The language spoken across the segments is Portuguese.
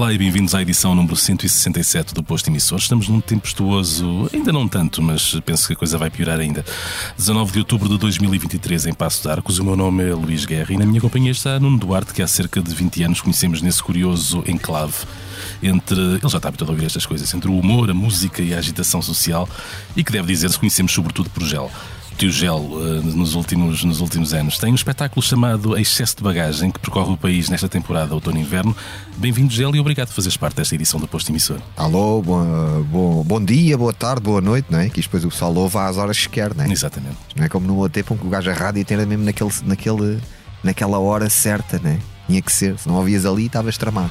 Olá e bem-vindos à edição número 167 do Posto Emissor. Estamos num tempestuoso, ainda não tanto, mas penso que a coisa vai piorar ainda. 19 de outubro de 2023 em Passo de Arcos. O meu nome é Luís Guerra e na minha companhia está Nuno Duarte, que há cerca de 20 anos conhecemos nesse curioso enclave entre. Ele já está habituado a ouvir estas coisas, entre o humor, a música e a agitação social e que deve dizer-se conhecemos sobretudo por gel. Tio Gel, uh, nos, últimos, nos últimos anos. Tem um espetáculo chamado Excesso de Bagagem, que percorre o país nesta temporada outono-inverno. Bem-vindo, Gel, e obrigado por fazeres parte desta edição do Posto Emissor. Alô, bom, bom, bom dia, boa tarde, boa noite, não é? Que depois o pessoal ouve às horas que quer, não é? Exatamente. Não é como no outro tempo, que o gajo a rádio tem mesmo naquele, naquele, naquela hora certa, não é? Tinha que ser, se não ouvias ali, estavas tramado.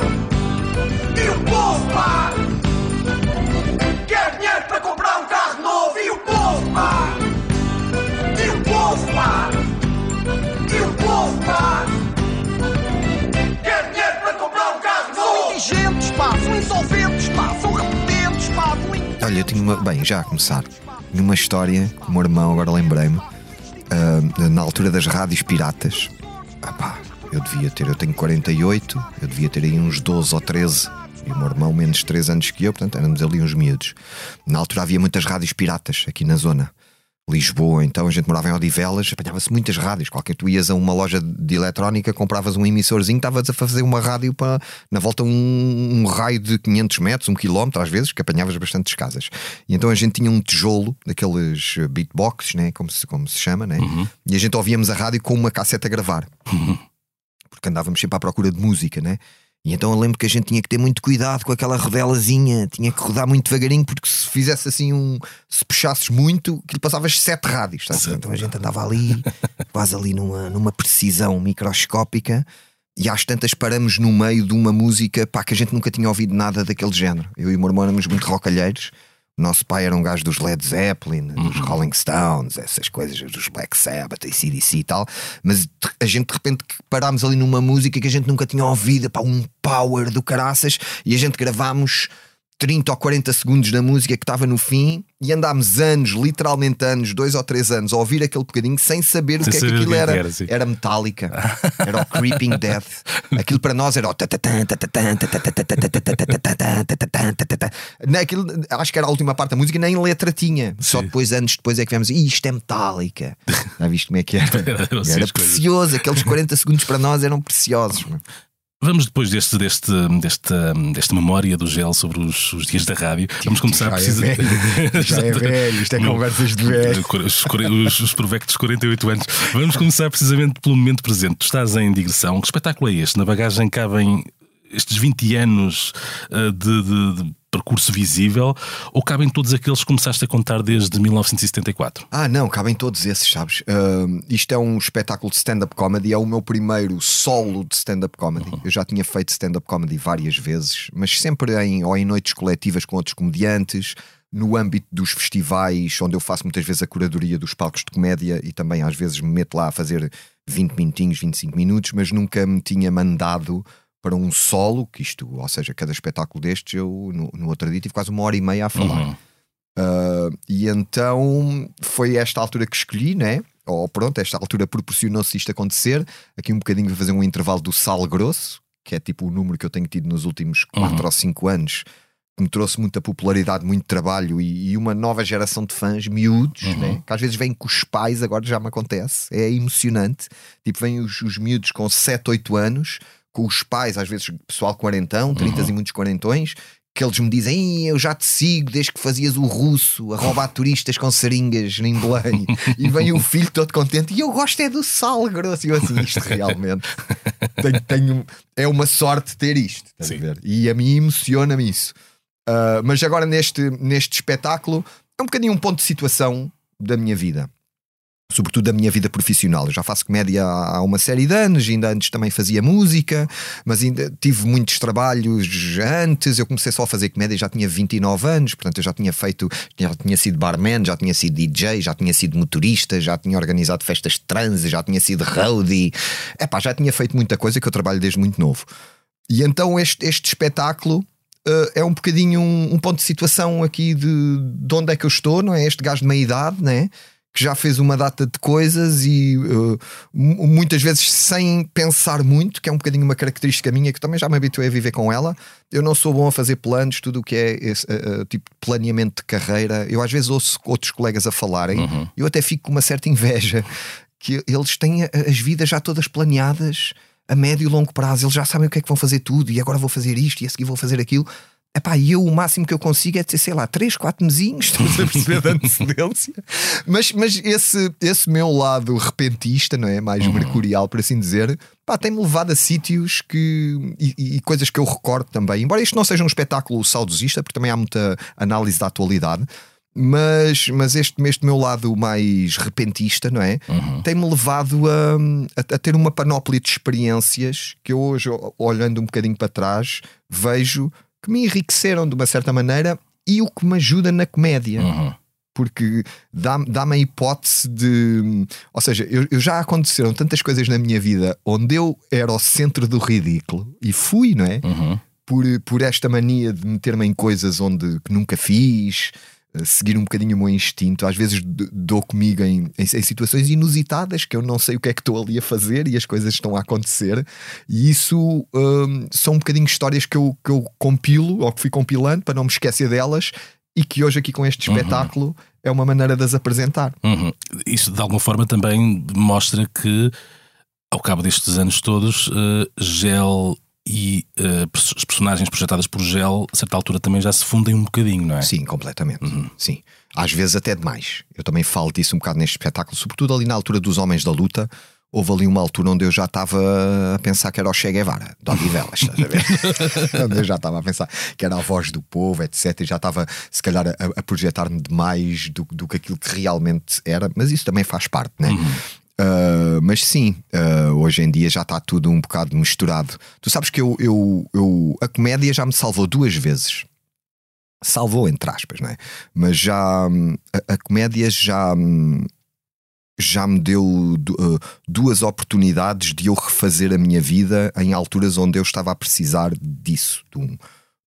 Pá! Quer dinheiro para comprar um carro novo? E o povo, pá! E o povo, pá! E o povo, pá! Quer dinheiro para comprar um carro São novo? indigentes, pá, são insolventes, pá, são repetentes, pá, são Olha, eu tinha uma. Bem, já a começar. Tinha uma história com o meu irmão, agora lembrei-me, ah, na altura das rádios piratas. Ah, pá, eu devia ter, eu tenho 48, eu devia ter aí uns 12 ou 13. E o meu irmão, menos 3 anos que eu, portanto éramos ali uns miúdos. Na altura havia muitas rádios piratas aqui na zona. Lisboa, então a gente morava em Odivelas, apanhava-se muitas rádios. Qualquer tu ias a uma loja de eletrónica, compravas um emissorzinho, estavas a fazer uma rádio para na volta um, um raio de 500 metros, um quilómetro às vezes, que apanhavas bastantes casas. E então a gente tinha um tijolo daqueles eh, beatbox, né, como se, como se chama, né? e a gente ouvíamos a rádio com uma cassete a gravar porque andávamos sempre à procura de música, né? E então eu lembro que a gente tinha que ter muito cuidado com aquela rodelazinha, tinha que rodar muito devagarinho, porque se fizesse assim um. Se puxasses muito, que passavas sete rádios, ver? Então a gente andava ali, quase ali numa, numa precisão microscópica, e às tantas paramos no meio de uma música pá, que a gente nunca tinha ouvido nada daquele género. Eu e o meu irmão éramos muito rocalheiros. O nosso pai era um gajo dos Led Zeppelin, dos Rolling Stones, essas coisas, dos Black Sabbath e CDC e tal. Mas a gente de repente parámos ali numa música que a gente nunca tinha ouvido, pá, um power do caraças, e a gente gravámos 30 ou 40 segundos da música que estava no fim e andámos anos, literalmente anos, dois ou três anos, a ouvir aquele bocadinho sem saber o Sem que é que saber o aquilo que é que era. era, sim. Era metálica, era o Creeping Death. Aquilo para nós era o. tatatã, tatatã, tatatã, tatatã, tatatã, tatatã, tatatã. Não, aquilo, acho que era a última parte da música, nem letra tinha. Só depois, anos depois, é que vemos. "Ih, Isto é metálica. Já viste como é que era? Assim Era coisas. precioso. Aqueles 40 segundos para nós eram preciosos. Vamos depois deste, deste, desta, desta memória do Gel sobre os, os dias da rádio. Vamos começar já é precisa- velho. Já é velho, isto é conversas de velho. Os, os, os provectos 48 anos. Vamos começar precisamente pelo momento presente. Tu estás em digressão. Que espetáculo é este? Na bagagem cabem estes 20 anos ah, de, de- de percurso visível ou cabem todos aqueles que começaste a contar desde 1974? Ah, não, cabem todos esses, sabes? Ahm, isto é um espetáculo de stand-up comedy, é o meu primeiro solo de stand-up comedy. Eu já tinha feito stand-up comedy várias vezes, mas sempre em, ou em noites coletivas com outros comediantes, no âmbito dos festivais, onde eu faço muitas vezes a curadoria dos palcos de comédia e também às vezes me meto lá a fazer 20 minutinhos, 25 minutos, mas nunca me tinha mandado para um solo, que isto, ou seja, cada espetáculo destes, eu no, no outro dia tive quase uma hora e meia a falar. Uhum. Uh, e então foi esta altura que escolhi, né? Ou pronto, esta altura proporcionou-se isto acontecer. Aqui um bocadinho vou fazer um intervalo do sal grosso, que é tipo o número que eu tenho tido nos últimos 4 ou 5 anos, que me trouxe muita popularidade, muito trabalho e, e uma nova geração de fãs miúdos, né? que às vezes vêm com os pais, agora já me acontece, é emocionante. Tipo, vêm os, os miúdos com 7, 8 anos, com os pais, às vezes pessoal quarentão, 30 e muitos quarentões, que eles me dizem: "Ih, Eu já te sigo desde que fazias o russo a roubar turistas com seringas em Belém. e vem o filho todo contente. E eu gosto é do sal grosso. E eu assim, isto realmente tenho, tenho- é uma sorte ter isto. a? E a mim emociona-me isso. Ah, mas agora neste, neste espetáculo é um bocadinho um ponto de situação da minha vida. Sobretudo da minha vida profissional. Eu já faço comédia há uma série de anos, ainda antes também fazia música, mas ainda tive muitos trabalhos antes. Eu comecei só a fazer comédia, já tinha 29 anos, portanto eu já tinha feito, já tinha sido barman, já tinha sido DJ, já tinha sido motorista, já tinha organizado festas de já tinha sido roadie. Epá, já tinha feito muita coisa que eu trabalho desde muito novo. E então este, este espetáculo Uh, é um bocadinho um, um, ponto de situação aqui de, de onde é que eu estou, não é? Este gajo de meia idade, né? Que já fez uma data de coisas e uh, muitas vezes sem pensar muito, que é um bocadinho uma característica minha que também já me habituei a viver com ela. Eu não sou bom a fazer planos, tudo o que é esse, uh, tipo planeamento de carreira. Eu às vezes ouço outros colegas a falarem, uhum. eu até fico com uma certa inveja que eles têm as vidas já todas planeadas a médio e longo prazo, eles já sabem o que é que vão fazer tudo e agora vou fazer isto e a seguir vou fazer aquilo. Epá, e eu o máximo que eu consigo é dizer, sei lá, 3, 4 mesinhos, estamos a perceber da antecedência. mas, mas esse, esse meu lado repentista, não é? Mais uhum. mercurial, por assim dizer, pá, tem-me levado a sítios que, e, e, coisas que eu recordo também. Embora isto não seja um espetáculo saudosista, porque também há muita análise da atualidade. Mas, mas este, este meu lado mais repentista, não é? Uhum. Tem-me levado a, a, a, ter uma panóplia de experiências que eu hoje, olhando um bocadinho para trás, vejo que me enriqueceram de uma certa maneira e o que me ajuda na comédia. Uhum. Porque dá-me dá a hipótese de. Ou seja, eu, eu, já aconteceram tantas coisas na minha vida onde eu era o centro do ridículo e fui, não é? Uhum. Por, por esta mania de meter-me em coisas onde que nunca fiz, seguir um bocadinho o meu instinto. Às vezes dou comigo em, em, em, situações inusitadas que eu não sei o que é que estou ali a fazer e as coisas estão a acontecer. E isso um, são um bocadinho histórias que eu, que eu compilo ou que fui compilando para não me esquecer delas e que hoje aqui com este uhum. espetáculo é uma maneira de as apresentar. Uhum. Isso de alguma forma também mostra que ao cabo destes anos todos, uh, Gel e uh, as personagens projetadas por Gel, a certa altura também já se fundem um bocadinho, não é? Sim, completamente. Uhum. Sim. Às vezes até demais. Eu também falo disso um bocado neste espetáculo, sobretudo ali na altura dos Homens da Luta. Houve ali uma altura onde eu já estava a pensar que era o Che Guevara, de Odivelas, estás a ver? onde eu já estava a pensar que era a voz do povo, etc. E já estava, se calhar, a, a projetar-me demais do, do que aquilo que realmente era, mas isso também faz parte, né? Uhum. Uh, mas sim, uh, hoje em dia já está tudo um bocado misturado. Tu sabes que eu, eu, eu, a comédia já me salvou duas vezes. Salvou, entre aspas, não é? Mas já a, a comédia já, já me deu uh, duas oportunidades de eu refazer a minha vida em alturas onde eu estava a precisar disso, de, um,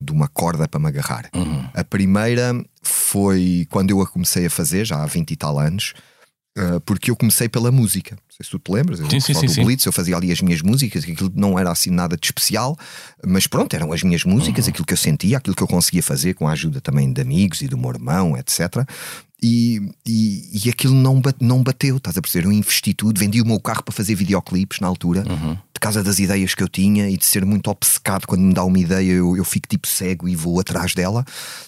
de uma corda para me agarrar. Uhum. A primeira foi quando eu a comecei a fazer, já há 20 e tal anos. Uh, porque eu comecei pela música. Não sei se tu te lembras, eu, sim, sim, sim, sim. Blitz, eu fazia ali as minhas músicas, aquilo não era assim nada de especial, mas pronto, eram as minhas músicas, uhum. aquilo que eu sentia, aquilo que eu conseguia fazer com a ajuda também de amigos e do meu irmão, etc. E, e, e aquilo não, não bateu, estás a perceber? Eu investi tudo, vendi o meu carro para fazer videoclipes na altura, uhum causa das ideias que eu tinha e de ser muito obcecado quando me dá uma ideia, eu, eu fico tipo cego e vou atrás dela,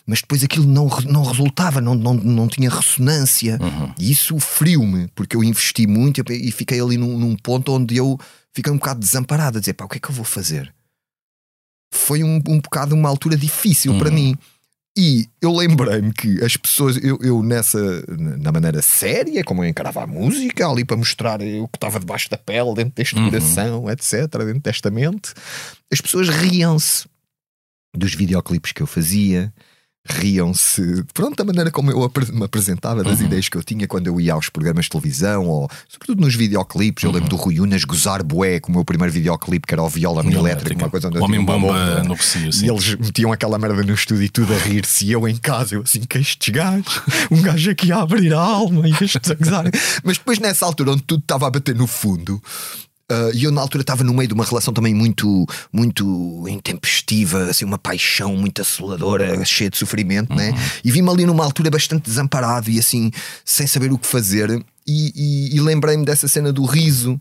mas depois aquilo não, não resultava, não, não, não tinha ressonância. Uhum. E isso feriu-me, porque eu investi muito e fiquei ali num, num, ponto onde eu fiquei um bocado desamparado a dizer: pá, o que é que eu vou fazer? Foi um, um bocado uma altura difícil uhum. para mim. E eu lembrei-me que as pessoas, eu, eu, nessa, na maneira séria, como eu encarava a música, ali para mostrar o que estava debaixo da pele, dentro deste uhum. coração, etc., dentro desta mente, as pessoas riam-se dos videoclipes que eu fazia, riam-se, pronto, da maneira como eu me apresentava, das uhum. ideias que eu tinha quando eu ia aos programas de televisão, ou sobretudo nos videoclipes. Eu lembro uhum. do Rui Unas gozar bué com o meu primeiro videoclipe, que era o Viola no Elétrico, uma coisa onde Homem bomba no Rocio, E eles metiam aquela merda no estúdio e tudo a rir-se. E eu em casa, eu assim, que estes gajos, um gajo aqui a abrir a alma e estes a gozar. Mas depois, nessa altura, onde tudo estava a bater no fundo, e eu na altura estava no meio de uma relação também muito muito intempestiva, assim, uma paixão muito assoladora, cheia de sofrimento, né? uhum. né? E vi-me ali numa altura bastante desamparado e assim, sem saber o que fazer. E, e, e lembrei-me dessa cena do riso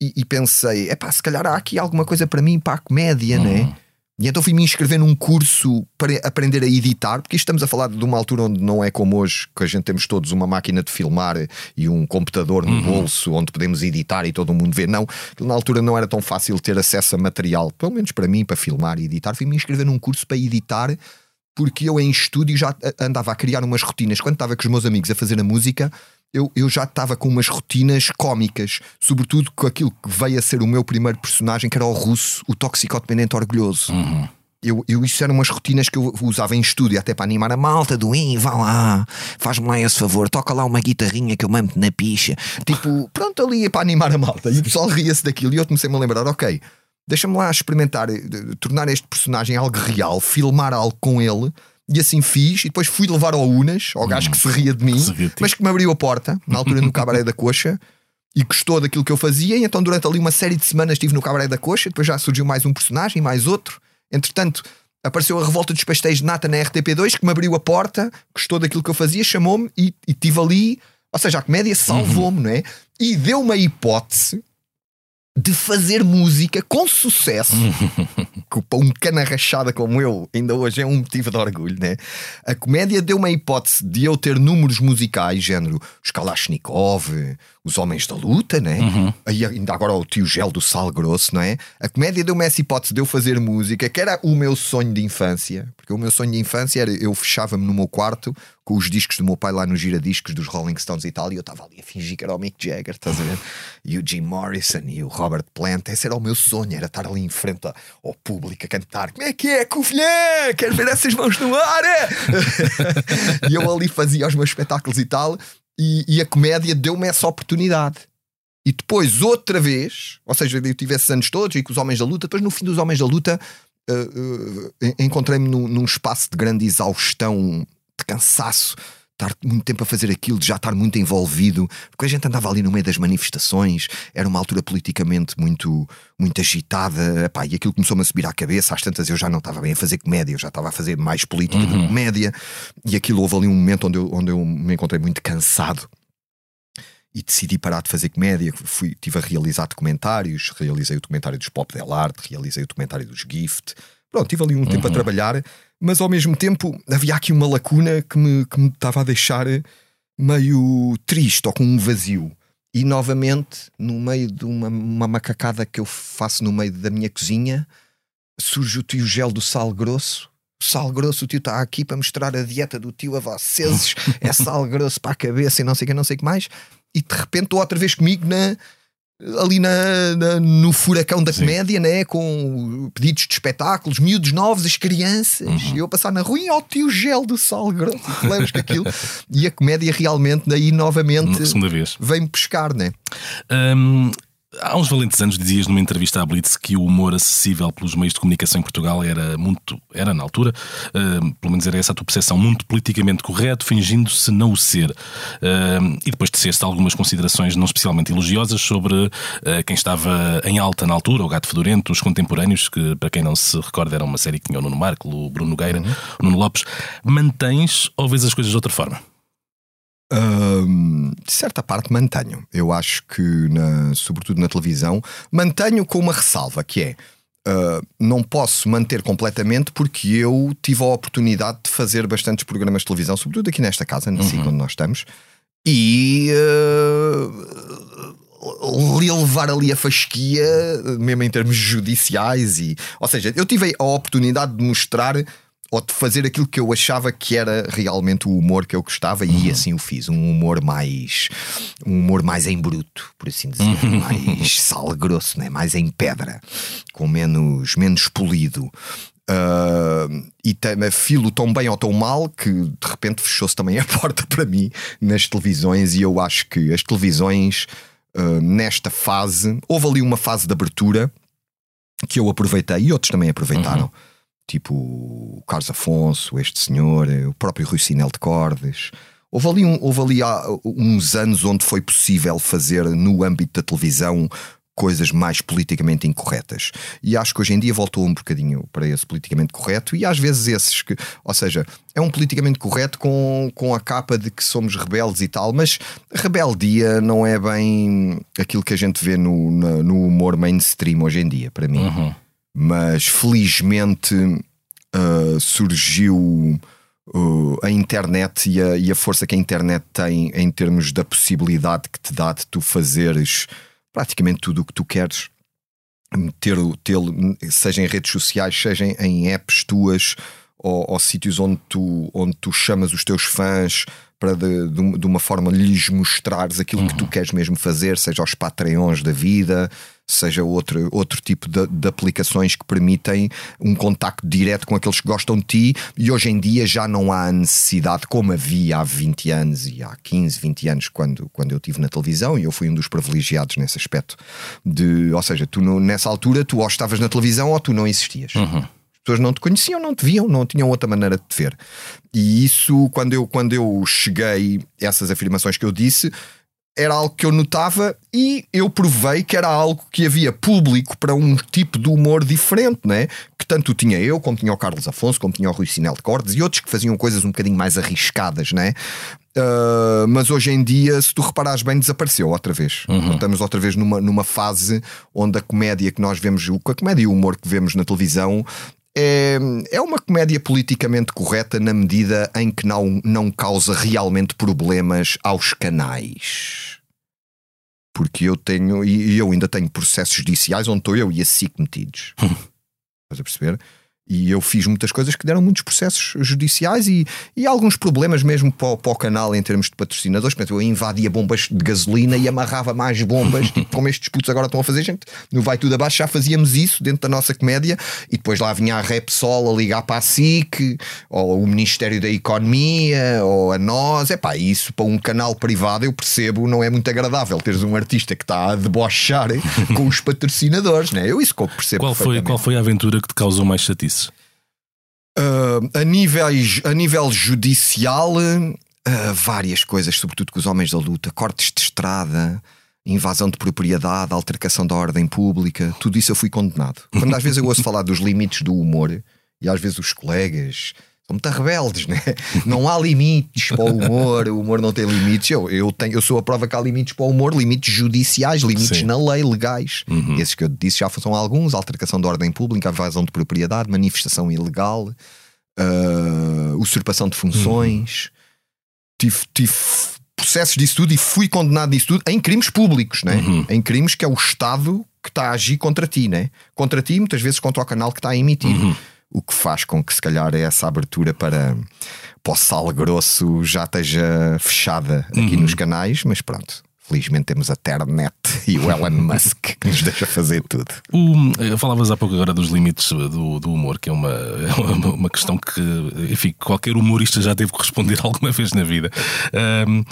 e, e pensei: é pá, se calhar há aqui alguma coisa para mim, para a comédia, né? uhum. né? E então fui-me inscrever num curso para aprender a editar, porque estamos a falar de uma altura onde não é como hoje, que a gente temos todos uma máquina de filmar e um computador no uhum. bolso onde podemos editar e todo mundo vê. Não, na altura não era tão fácil ter acesso a material, pelo menos para mim, para filmar e editar. Fui-me inscrever num curso para editar, porque eu em estúdio já andava a criar umas rotinas. Quando estava com os meus amigos a fazer a música, eu, eu já estava com umas rotinas cómicas, sobretudo com aquilo que veio a ser o meu primeiro personagem, que era o russo, o toxicodependente orgulhoso. Eu, eu, isso eram umas rotinas que eu usava em estúdio até para animar a malta do Ih, vá lá, faz-me lá esse favor, toca lá uma guitarrinha que eu mando na picha. Tipo, pronto, ali para animar a malta. E o pessoal ria-se daquilo e eu comecei-me a lembrar, ok, deixa-me lá experimentar, eh, tornar este personagem algo real, filmar algo com ele. E assim fiz, e depois fui levar ao Unas, ao gajo que se ria de mim, ti. mas que me abriu a porta, na altura no cabaré da coxa, e gostou daquilo que eu fazia. E então, durante ali uma série de semanas, estive no cabaré da coxa. Depois já surgiu mais um personagem, mais outro. Entretanto, apareceu a revolta dos pastéis de nata na RTP2, que me abriu a porta, gostou daquilo que eu fazia, chamou-me e e estive ali. Ou seja, a comédia salvou-me, não é? E deu-me a hipótese de fazer música com sucesso. que para um cana rachada como eu, ainda hoje é um motivo de orgulho, né? A comédia deu uma hipótese de eu ter números musicais, género os Kalashnikov, os Homens da Luta, né? Aí ainda agora o tio Gel do Sal Grosso, não é? A comédia deu-me essa hipótese de eu fazer música, que era o meu sonho de infância, porque o meu sonho de infância era eu fechava-me no meu quarto com os discos do meu pai lá no giradiscos dos Rolling Stones e tal, e eu estava ali a fingir que era o Mick Jagger, estás a ver? E o Jim Morrison e o Robert Plant, esse era o meu sonho, era estar ali em frente ao público a cantar: Como é que é, Covilhã? Quero ver essas mãos no ar, é? e eu ali fazia os meus espetáculos e tal, e, e a comédia deu-me essa oportunidade. E depois, outra vez, ou seja, eu tive esses anos todos e com os Homens da Luta, depois no fim dos Homens da Luta, uh, uh, encontrei-me num, num espaço de grande exaustão, cansaço, estar muito tempo a fazer aquilo, de já estar muito envolvido, porque a gente andava ali no meio das manifestações, era uma altura politicamente muito, muito agitada, epá, e aquilo começou-me a subir à cabeça. Às tantas eu já não estava bem a fazer comédia, eu já estava a fazer mais política do que comédia, e aquilo houve ali um momento onde eu, onde eu me encontrei muito cansado e decidi parar de fazer comédia. Fui, tive a realizar documentários, realizei o documentário dos Pop Del Arte, realizei o documentário dos Gift. Pronto, tive ali um tempo a trabalhar, mas ao mesmo tempo havia aqui uma lacuna que me, que me estava a deixar meio triste ou com um vazio. E novamente, no meio de uma, uma macacada que eu faço no meio da minha cozinha, surge o tio Gel do Sal Grosso. Sal grosso, o tio está aqui para mostrar a dieta do tio a vocês. É sal grosso para a cabeça e não sei o que, não sei o que mais. E de repente estou outra vez comigo na, ali na, na- no furacão da comédia, né? com pedidos de espetáculos, miúdos novos, as crianças, e eu a passar na rua e ao tio gel do sal grosso, lembras que aquilo? E a comédia realmente, daí novamente, vem-me pescar, né? Hum, há uns valentes anos dizias numa entrevista à Blitz que o humor acessível pelos meios de comunicação em Portugal era muito, era na altura, hum, pelo menos era essa a tua percepção, muito politicamente correto, fingindo-se não o ser. Hum, e depois teceste algumas considerações não especialmente elogiosas sobre eh, quem estava em alta na altura, o Gato Fedorento, os contemporâneos, que para quem não se recorda era uma série que tinha o Nuno Marco, o Bruno Nogueira, o Nuno Lopes. Mantens ou vês as coisas de outra forma? Hum, de certa parte mantenho. Eu acho que, na- sobretudo na televisão, mantenho com uma ressalva que é. uh, não posso manter completamente porque eu tive a oportunidade de fazer bastantes programas de televisão, sobretudo aqui nesta casa, na SIC, onde nós estamos, e uh, levar ali a fasquia, mesmo em termos judiciais, e, ou seja, eu tive a oportunidade de mostrar ou de fazer aquilo que eu achava que era realmente o humor que eu gostava e assim o fiz, um humor mais um humor mais em bruto, por assim dizer, mais sal grosso, né? mais em pedra, com menos, menos polido. Ah, e tem- filo tão bem ou tão mal que de repente fechou-se também a porta para mim nas televisões e eu acho que as televisões ah, nesta fase houve ali uma fase de abertura que eu aproveitei e outros também aproveitaram tipo o Carlos Afonso, este senhor, o próprio Rui Sinel de Cordes. Houve ali, um- houve ali há uns anos onde foi possível fazer no âmbito da televisão coisas mais politicamente incorretas. E acho que hoje em dia voltou um bocadinho para esse politicamente correto, e às vezes esses que, ou seja, é um politicamente correto com, com a capa de que somos rebeldes e tal, mas rebeldia não é bem aquilo que a gente vê no, no humor mainstream hoje em dia, para mim mas felizmente uh, surgiu uh, a internet e a, e a força que a internet tem em termos da possibilidade que te dá de tu fazeres praticamente tudo o que tu queres. Ter, tê-lo, seja em redes sociais, seja em, em apps tuas ou, ou sítios onde tu, onde tu chamas os teus fãs para de, de, uma forma lhes mostrares aquilo Uhum. que tu queres mesmo fazer, seja aos Patreons da vida, seja outro, outro tipo de, de aplicações que permitem um contacto direto com aqueles que gostam de ti. E hoje em dia já não há necessidade, como havia há 20 anos e há 15, 20 anos, quando, quando eu estive na televisão, e eu fui um dos privilegiados nesse aspecto. De, ou seja, tu no- nessa altura tu ou estavas na televisão ou tu não existias. As pessoas não te conheciam, não te viam, não tinham outra maneira de te ver. E isso, quando eu, quando eu cheguei, essas afirmações que eu disse, era algo que eu notava e eu provei que era algo que havia público para um tipo de humor diferente, né? Que tanto tinha eu, como tinha o Carlos Afonso, como tinha o Rui Sinel de Cordes e outros que faziam coisas um bocadinho mais arriscadas, né? Uh, mas hoje em dia, se tu reparares bem, desapareceu outra vez. Estamos outra vez numa, numa fase onde a comédia que nós vemos, a comédia e o humor que vemos na televisão é, é uma comédia politicamente correta na medida em que não, não causa realmente problemas aos canais. Porque eu tenho, e eu ainda tenho processos judiciais onde estou eu e a SIC metidos. Estás a perceber? E eu fiz muitas coisas que deram muitos processos judiciais e, e alguns problemas mesmo para o, para o canal em termos de patrocinadores. Portanto, eu invadia bombas de gasolina e amarrava mais bombas, tipo como estes putos agora estão a fazer, gente. No Vai Tudo Abaixo já fazíamos isso dentro da nossa comédia e depois lá vinha a Repsol a ligar para a SIC, ou o Ministério da Economia, ou a nós. É pá, isso para um canal privado eu percebo, não é muito agradável teres um artista que está a debochar com os patrocinadores, né? Eu isso que eu percebo. Qual foi, qual foi a aventura que te causou mais chatice? Uh, a, níveis, a nível judicial, uh, várias coisas, sobretudo com os homens da luta, cortes de estrada, invasão de propriedade, altercação da ordem pública, tudo isso eu fui condenado. Quando às vezes eu ouço falar dos limites do humor, e às vezes os colegas são muito rebeldes, né? Não há limites para o humor, o humor não tem limites. Eu, eu, tenho, eu sou a prova que há limites para o humor, limites judiciais, limites Sim. na lei, legais. Esses que eu disse já são alguns: altercação da ordem pública, invasão de propriedade, manifestação ilegal, ah, usurpação de funções. Tive, tive processos disso tudo e fui condenado disso tudo em crimes públicos, né? em crimes que é o Estado que está a agir contra ti, né? contra ti, muitas vezes contra o canal que está a emitir. O que faz com que, se calhar, essa abertura para, para o sal grosso já esteja fechada aqui nos canais, mas pronto. Felizmente temos a Ternet e o Elon Musk que nos deixa fazer tudo. O, eh, falavas há pouco agora dos limites do, do humor, que é uma, é uma, uma questão que, enfim, qualquer humorista já teve que responder alguma vez na vida. Ahm,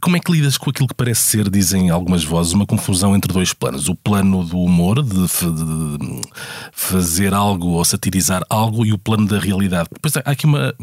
como é que lidas com aquilo que parece ser, dizem algumas vozes, uma confusão entre dois planos? O plano do humor, de, de fazer algo ou satirizar algo, e o plano da realidade. Depois há aqui uma.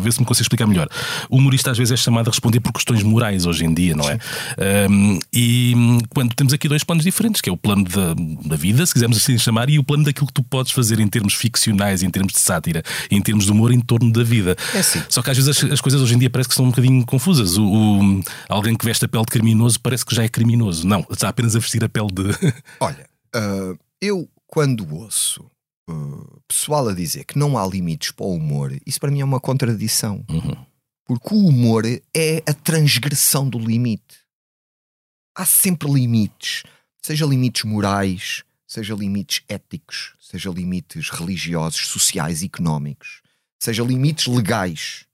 Vê se me consigo explicar melhor. O humorista às vezes é chamado a responder por questões morais hoje em dia, não é? Ahm, e hum, quando temos aqui dois planos diferentes, que é o plano da, da vida, se quisermos assim chamar, e o plano daquilo que tu podes fazer em termos ficcionais, em termos de sátira, em termos de humor em torno da vida. É assim. Só que às vezes as, as coisas hoje em dia parece que são um bocadinho confusas. O, o- alguém que veste a pele de criminoso parece que já é criminoso. Não, está apenas a vestir a pele de. Olha, ah, eu quando ouço ah, pessoal a dizer que não há limites para o humor, isso para mim é uma contradição. Porque o humor é a transgressão do limite. Há sempre limites, seja limites morais, seja limites éticos, seja limites religiosos, sociais, económicos, seja limites legais.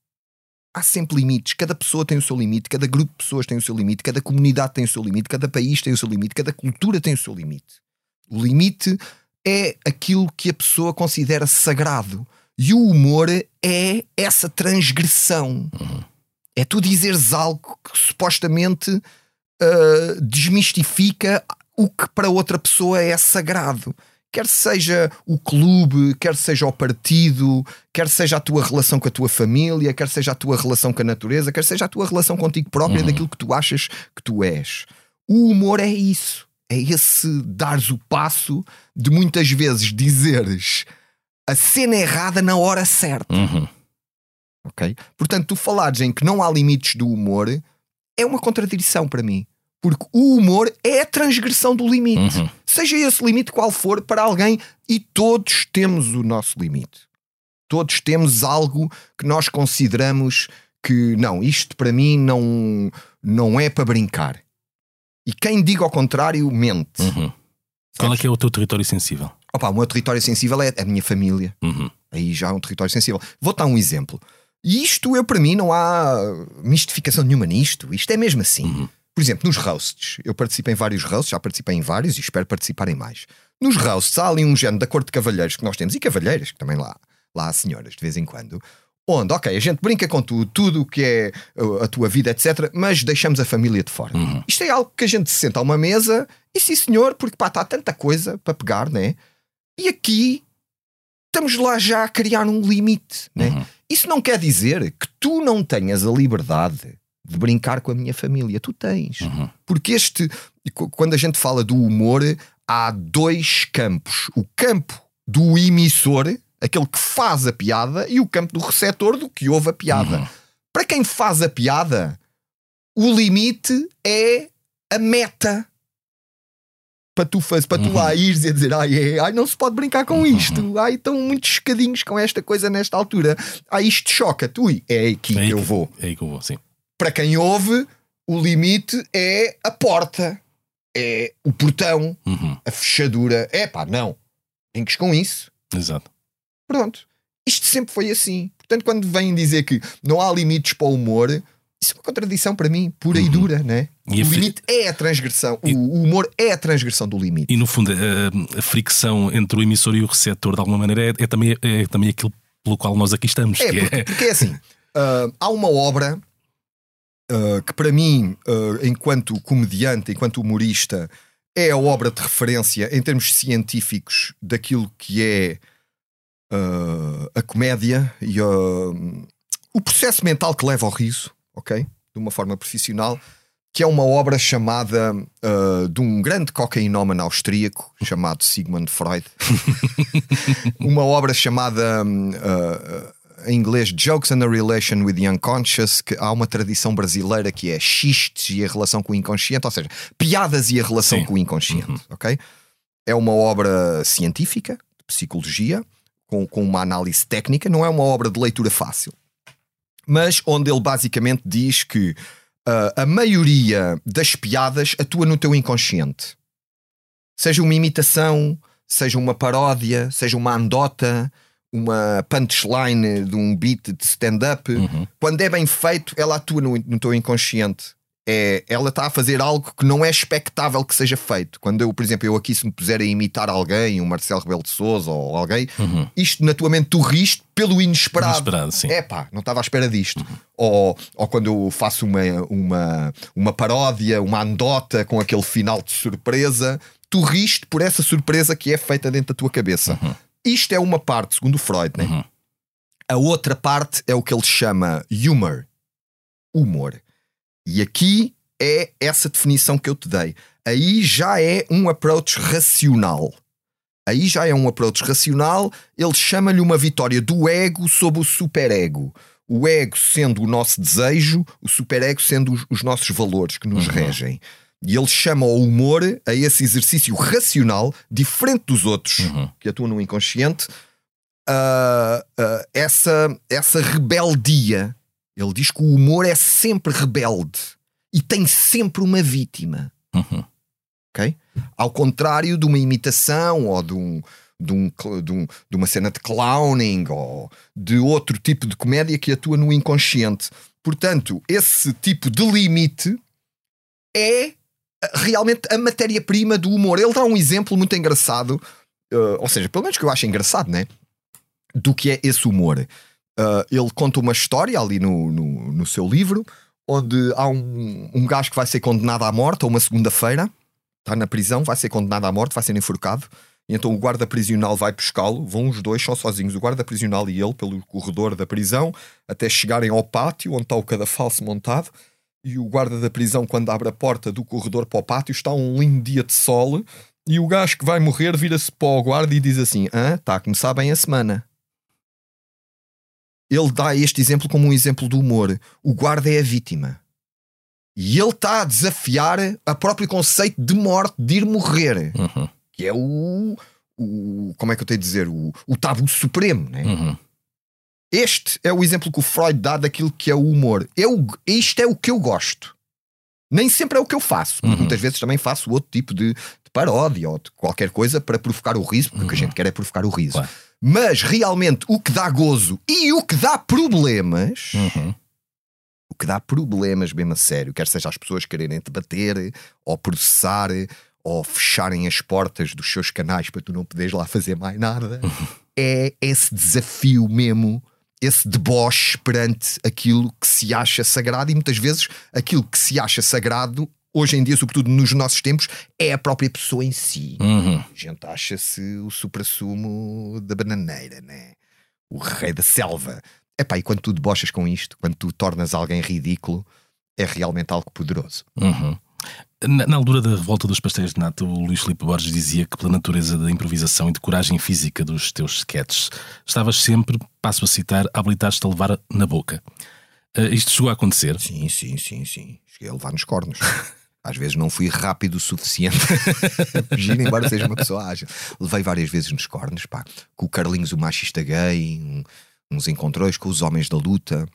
Há sempre limites. Cada pessoa tem o seu limite, cada grupo de pessoas tem o seu limite, cada comunidade tem o seu limite, cada país tem o seu limite, cada cultura tem o seu limite. O limite é aquilo que a pessoa considera sagrado. E o humor é essa transgressão. É tu dizeres algo que supostamente ah, desmistifica o que para outra pessoa é sagrado. Quer seja o clube, quer seja o partido, quer seja a tua relação com a tua família, quer seja a tua relação com a natureza, quer seja a tua relação contigo própria, daquilo que tu achas que tu és. O humor é isso. É esse dares o passo de muitas vezes dizeres a cena errada na hora certa. Uhum. Ok? Portanto, tu falares em que não há limites do humor é uma contradição para mim. Porque o humor é a transgressão do limite. Uhum. Seja esse limite qual for para alguém, e todos temos o nosso limite. Todos temos algo que nós consideramos que não, isto para mim não, não é para brincar. E quem diga ao contrário mente. Uhum. Qual é que é o teu território sensível? Opa, o meu território sensível é a minha família. Uhum. Aí já é um território sensível. Vou dar um exemplo. E isto, eu para mim, não há mistificação nenhuma nisto. Isto é mesmo assim. Por exemplo, nos roasts, eu participo em vários roasts, já participei em vários e espero participar em mais. Nos roasts há ali um género da cor de cavalheiros que nós temos, e cavalheiras, que também lá, lá há senhoras de vez em quando, onde, ok, a gente brinca com tudo, tudo o que é uh, a tua vida, etc., mas deixamos a família de fora. Isto é algo que a gente se senta a uma mesa e sim senhor, porque pá, está tanta coisa para pegar, né? E aqui estamos lá já a criar um limite, né? Isso não quer dizer que tu não tenhas a liberdade de brincar com a minha família. Tu tens. Porque este, qu- quando a gente fala do humor, há dois campos: o campo do emissor, aquele que faz a piada, e o campo do receptor, do que ouve a piada. Para quem faz a piada, o limite é a meta. Para tu, faz, para tu lá ires e dizer, ai, é, ai, não se pode brincar com isto, ai, estão muito chocadinhos com esta coisa nesta altura, ai, isto choca-te, ui, é aqui É que eu vou É aí que eu vou, sim. Para quem ouve, o limite é a porta, é o portão, Uhum. a fechadura. É pá, não. Brinques com isso. Exato. Pronto. Isto sempre foi assim. Portanto, quando vêm dizer que não há limites para o humor, isso é uma contradição para mim, pura e dura, né? Uhum. E o limite é a transgressão. O, o humor é a transgressão do limite. E no fundo, a, a fricção entre o emissor e o receptor, de alguma maneira, é, é também, é também aquilo pelo qual nós aqui estamos. É, que porque, porque é assim: ah, há uma obra ah, que, para mim, ah, enquanto comediante, enquanto humorista, é a obra de referência em termos científicos daquilo que é ah, a comédia e o processo mental que leva ao riso, ok? De uma forma profissional. Que é uma obra chamada de um grande cocainómano austríaco chamado Sigmund Freud uma obra chamada uh, em inglês Jokes and a Relation with the Unconscious, que há uma tradição brasileira que é xistes e a relação com o inconsciente, ou seja, piadas e a relação Sim. com o inconsciente, ok? É uma obra científica, de psicologia, com, com uma análise técnica, não é uma obra de leitura fácil, mas onde ele basicamente diz que uh, a maioria das piadas atua no teu inconsciente. Seja uma imitação, seja uma paródia, seja uma andota, uma punchline de um beat de stand-up, quando é bem feito, ela atua no, no teu inconsciente. É, ela está a fazer algo que não é expectável que seja feito. Quando eu, por exemplo, eu aqui se me puser a imitar alguém, um Marcelo Rebelo de Souza ou alguém, isto na tua mente tu riste pelo inesperado. Inesperado, sim. É pá, não estava à espera disto. Ou, ou quando eu faço uma, uma, uma paródia, uma andota com aquele final de surpresa, tu riste por essa surpresa que é feita dentro da tua cabeça. Isto é uma parte, segundo Freud, né? A outra parte é o que ele chama humor. Humor. E aqui é essa definição que eu te dei. Aí já é um approach racional. Aí já é um approach racional. Ele chama-lhe uma vitória do ego sobre o superego. O ego sendo o nosso desejo, o superego sendo os, os nossos valores que nos regem. E ele chama o humor a esse exercício racional, diferente dos outros que atuam no inconsciente, ah, ah, essa, essa rebeldia. Ele diz que o humor é sempre rebelde e tem sempre uma vítima. Uhum. Ok? Ao contrário de uma imitação ou de, um, de, um, de, um- de uma cena de clowning ou de outro tipo de comédia que atua no inconsciente. Portanto, esse tipo de limite é realmente a matéria-prima do humor. Ele dá um exemplo muito engraçado, ah, ou seja, pelo menos que eu acho engraçado, né? Do que é esse humor. Ah, ele conta uma história ali no, no, no seu livro, onde há um, um gajo que vai ser condenado à morte a uma segunda-feira, está na prisão, vai ser condenado à morte, vai ser enforcado. E então o guarda prisional vai buscá-lo, vão os dois só sozinhos, o guarda prisional e ele, pelo corredor da prisão, até chegarem ao pátio onde está o cadafalso montado. E o guarda da prisão, quando abre a porta do corredor para o pátio, está um lindo dia de sol. E o gajo que vai morrer vira-se para o guarda e diz assim: Ah, está a começar bem a semana. Ele dá este exemplo como um exemplo do humor. O guarda é a vítima. E ele está a desafiar a próprio conceito de morte, de ir morrer, Uhum. que é o. o como é que eu tenho de dizer? O, o tabu supremo, né? Uhum. Este é o exemplo que o Freud dá daquilo que é o humor. Eu, isto é o que eu gosto. Nem sempre é o que eu faço. porque Uhum. Muitas vezes também faço outro tipo de, de paródia ou de qualquer coisa para provocar o riso, porque o que a gente quer é provocar o riso. Claro. Mas realmente o que dá gozo e o que dá problemas. O que dá problemas mesmo a sério, quer seja as pessoas quererem debater, ou processar, ou fecharem as portas dos seus canais para tu não poderes lá fazer mais nada, é esse desafio mesmo, esse deboche perante aquilo que se acha sagrado e muitas vezes aquilo que se acha sagrado, hoje em dia, sobretudo nos nossos tempos, é a própria pessoa em si. Uhum. A gente acha-se o supra-sumo da bananeira, né? O rei da selva. Epá, e quando tu debochas com isto, quando tu tornas alguém ridículo, é realmente algo poderoso. Uhum. Na, altura da revolta dos pastéis de nata, o Luís Filipe Borges dizia que, pela natureza da improvisação e de coragem física dos teus sketches, estavas sempre, passo a citar, habilitados-te a levar na boca. Uh, isto chegou a acontecer? Sim, sim, sim, sim. Cheguei a levar nos cornos. Às vezes não fui rápido o suficiente a fugir, embora seja uma pessoa ágil. Levei várias vezes nos cornos, pá. Com o Carlinhos, o machista gay, um- uns encontrões com os homens da luta.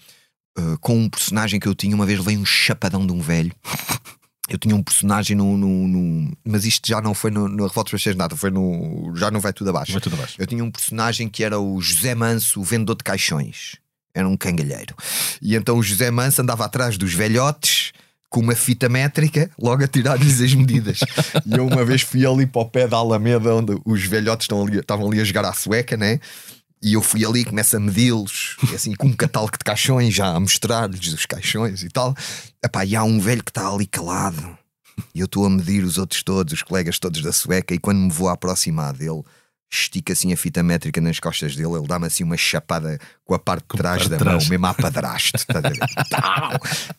Uh, com um personagem que eu tinha, uma vez levei um chapadão de um velho. Eu tinha um personagem no. no- no- mas isto já não foi no, no Revolta dos nada, foi no. Já não vai tudo abaixo. Vai tudo abaixo. Eu tinha um personagem que era o José Manso, o vendedor de caixões. Era um cangalheiro. E então o José Manso andava atrás dos velhotes com uma fita métrica, logo a tirar-lhes as medidas. e eu uma vez fui ali para o pé da Alameda, onde os velhotes estão ali- estavam ali a jogar à sueca, né? E eu fui ali, começo a medi-los, assim, com um catálogo de caixões, já a mostrar-lhes os caixões e tal. Epá, e há um velho que está ali calado. E eu estou a medir os outros todos, os colegas todos da sueca, e quando me vou aproximar dele, estica assim a fita métrica nas costas dele, ele dá-me assim uma chapada com a parte de trás da de mão, trás. mesmo a padrasto.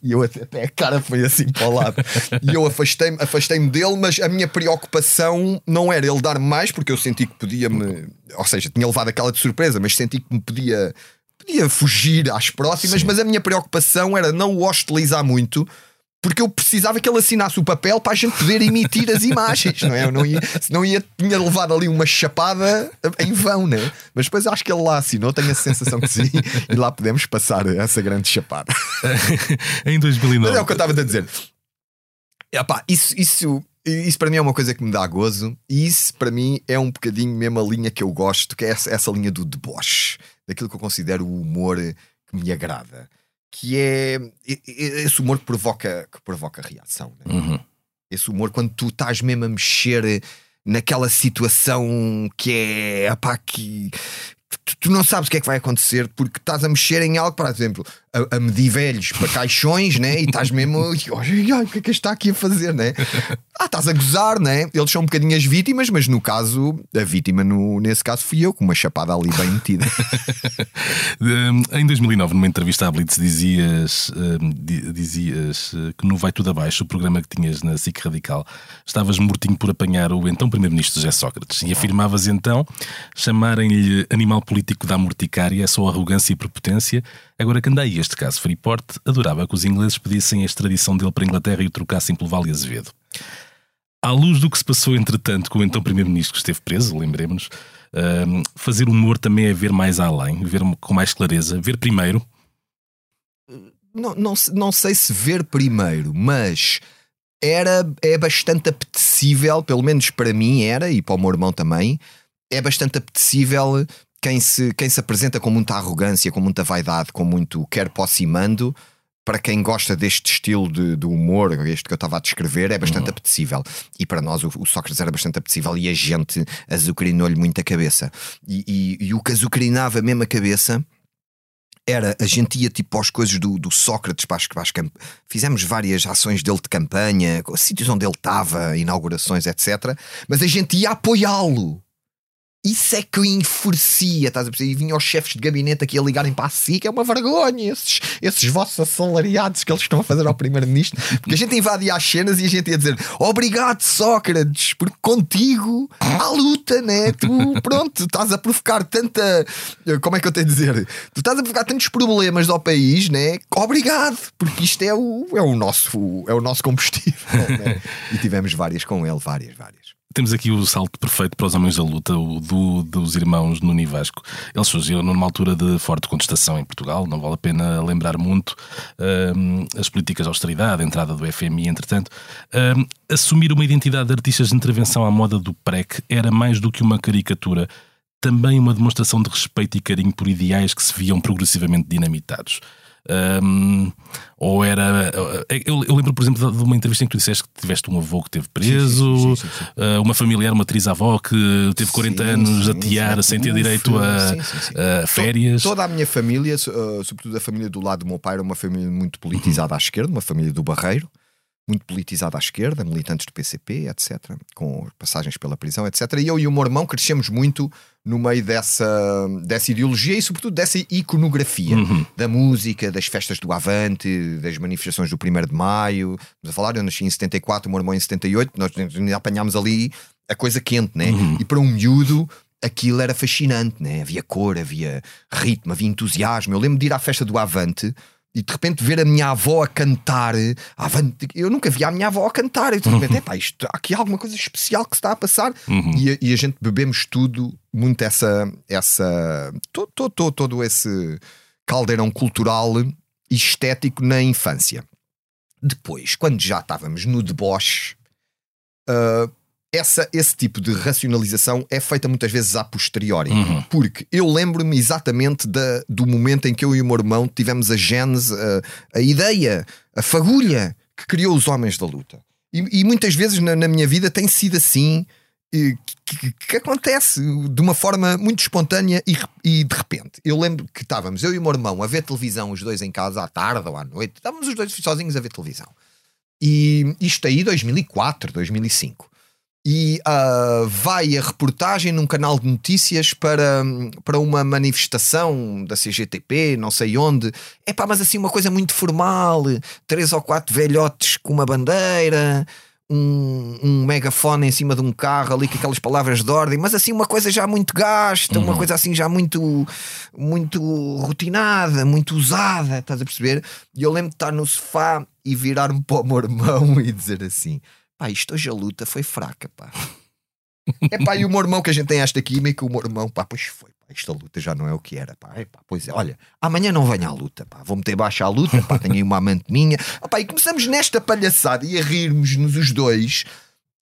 e eu até, a cara foi assim para o lado. E eu afastei-me afastei dele, mas a minha preocupação não era ele dar-me mais, porque eu senti que podia-me. Ou seja, tinha levado aquela de surpresa, mas senti que me podia. Podia fugir às próximas, Sim. mas a minha preocupação era não o hostilizar muito, porque eu precisava que ele assinasse o papel para a gente poder emitir as imagens, não é? Eu não ia, senão ia, tinha levado ali uma chapada em vão, né? Mas depois acho que ele lá assinou, tenho a sensação que sim, e lá podemos passar essa grande chapada. em 2009. Mas é o que eu estava a dizer. Epá, isso, isso, isso para mim é uma coisa que me dá gozo, e isso para mim é um bocadinho mesmo a linha que eu gosto, que é essa, essa linha do deboche, daquilo que eu considero o humor que me agrada. Que é esse humor que provoca, que provoca reação. né? Uhum. Esse humor quando tu estás mesmo a mexer naquela situação que é epá, que tu, tu não sabes o que é que vai acontecer porque estás a mexer em algo, por exemplo, a, a medir velhos para caixões, né? E estás mesmo, "Ai, ai, o que é que está aqui a fazer, né? Ah, estás a gozar, né? Eles são um bocadinho as vítimas, mas no caso, a vítima no, nesse caso fui eu, com uma chapada ali bem metida. Um, Em 2009, numa entrevista à Blitz, dizias, um, di- dizias uh, que no Vai Tudo Abaixo, o programa que tinhas na SIC Radical, estavas mortinho por apanhar o então Primeiro-Ministro José Sócrates e afirmavas então chamarem-lhe animal político da morticária é só arrogância e prepotência. Agora que anda aí este caso Freeport, adorava que os ingleses pedissem a extradição dele para a Inglaterra e o trocassem pelo Vale Azevedo. À luz do que se passou, entretanto, com o então Primeiro-Ministro que esteve preso, lembremos-nos, hum, fazer humor também é ver mais além, ver com mais clareza, ver primeiro. não, não, não sei se ver primeiro, mas era é bastante apetecível, pelo menos para mim era, e para o meu irmão também, é bastante apetecível quem se, quem se apresenta com muita arrogância, com muita vaidade, com muito quer posse e mando. Para quem gosta deste estilo de, de humor, este que eu estava a descrever, é bastante apetecível. E para nós o, o Sócrates era bastante apetecível e a gente azucrinou-lhe muito a cabeça. E, e- e o que azucrinava mesmo a cabeça era a gente ia tipo às coisas do, do Sócrates para as, para as camp- fizemos várias ações dele de campanha, sítios onde ele estava, inaugurações, etc. Mas a gente ia apoiá-lo. Isso é que o enfurecia, estás a perceber? E vinha os chefes de gabinete aqui a ligarem para a SIC, é uma vergonha esses, esses vossos assalariados que eles estão a fazer ao primeiro-ministro. Porque a gente invadia as cenas e a gente ia dizer obrigado Sócrates, porque contigo há luta, né? Tu, pronto, estás a provocar tanta. Como é que eu tenho a dizer? Tu estás a provocar tantos problemas ao país, né? Obrigado, porque isto é o, é o, nosso, é o nosso combustível. né? E tivemos várias com ele, várias, várias. Temos aqui o salto perfeito para os homens da luta, o do dos irmãos Nuno e Vasco. Eles surgiram numa altura de forte contestação em Portugal, não vale a pena lembrar muito hum, as políticas de austeridade, a entrada do FMI, entretanto. Hum, assumir uma identidade de artistas de intervenção à moda do PREC era mais do que uma caricatura. também uma demonstração de respeito e carinho por ideais que se viam progressivamente dinamitados. Um, ou era. Eu, eu, lembro, por exemplo, de uma entrevista em que tu disseste que tiveste um avô que esteve preso, sim, sim, sim, uh, uma familiar, uma atriz-avó que teve 40 anos a tear sem ter direito a, a férias. Toda a minha família, uh, sobretudo a família do lado do meu pai, era uma família muito politizada uhum. à esquerda, uma família do Barreiro muito politizado à esquerda, militantes do PCP, etc., com passagens pela prisão, etc. E eu e o meu irmão crescemos muito no meio dessa, dessa ideologia e, sobretudo, dessa iconografia uhum. da música, das festas do Avante, das manifestações do 1 de Maio. Estamos a falar, eu nasci em 74, o meu irmão em 78, nós apanhámos ali a coisa quente, né? Uhum. E para um miúdo aquilo era fascinante, né? Havia cor, havia ritmo, havia entusiasmo. Eu lembro de ir à festa do Avante e de repente ver a minha avó a cantar, eu nunca vi a minha avó a cantar, e de repente, epá, isto, há aqui alguma coisa especial que se está a passar, uhum. e, a, e, a, gente bebemos tudo, muito essa, essa todo, todo, todo esse caldeirão cultural e estético na infância. Depois, quando já estávamos no deboche, uh, essa, esse tipo de racionalização é feita muitas vezes a posteriori. Uhum. Porque eu lembro-me exatamente da, do momento em que eu e o meu irmão tivemos a gênese, a, a ideia, a fagulha que criou os homens da luta. E, e muitas vezes na, na, minha vida tem sido assim. Que, que, que, acontece de uma forma muito espontânea e, e, de repente. Eu lembro que estávamos, eu e o meu irmão, a ver televisão, os dois em casa à tarde ou à noite, estávamos os dois sozinhos a ver televisão. E isto aí, 2004, 2005 e uh, vai a reportagem num canal de notícias para, para uma manifestação da CGTP, não sei onde. É pá, mas assim uma coisa muito formal: três ou quatro velhotes com uma bandeira, um, um megafone em cima de um carro ali com aquelas palavras de ordem, mas assim uma coisa já muito gasta, uhum. uma coisa assim já muito, muito rotinada, muito usada, estás a perceber? E eu lembro de estar no sofá e virar-me para o meu irmão e dizer assim pá, isto hoje a luta foi fraca, pá. é pá, e o meu irmão que a gente tem esta química, o meu irmão, pá, pois foi, pá, esta luta já não é o que era, pá. É, pá pois é, olha, amanhã não venha à luta, pá, vou meter baixa à luta, pá, tenho aí uma amante minha. Ah, pá, e começamos nesta palhaçada e a rirmos-nos os dois.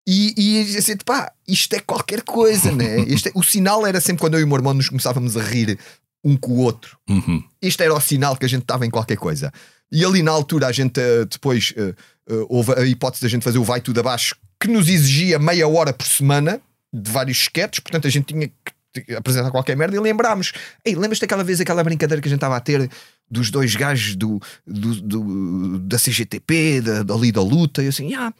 E, e assim, pá, isto é qualquer coisa, né? Este é, o sinal era sempre quando eu e o meu irmão nos começávamos a rir um com o outro. Uhum. Este era o sinal que a gente estava em qualquer coisa. E ali na altura a gente uh, depois uh, uh, houve a hipótese da gente fazer o Vai Tudo Abaixo, que nos exigia meia hora por semana de vários sketches, portanto a gente tinha que apresentar qualquer merda e lembrámos. Ei, lembras daquela vez aquela brincadeira que a gente estava a ter dos dois gajos do, do, do da CGTP, da, da luta, e assim, ah,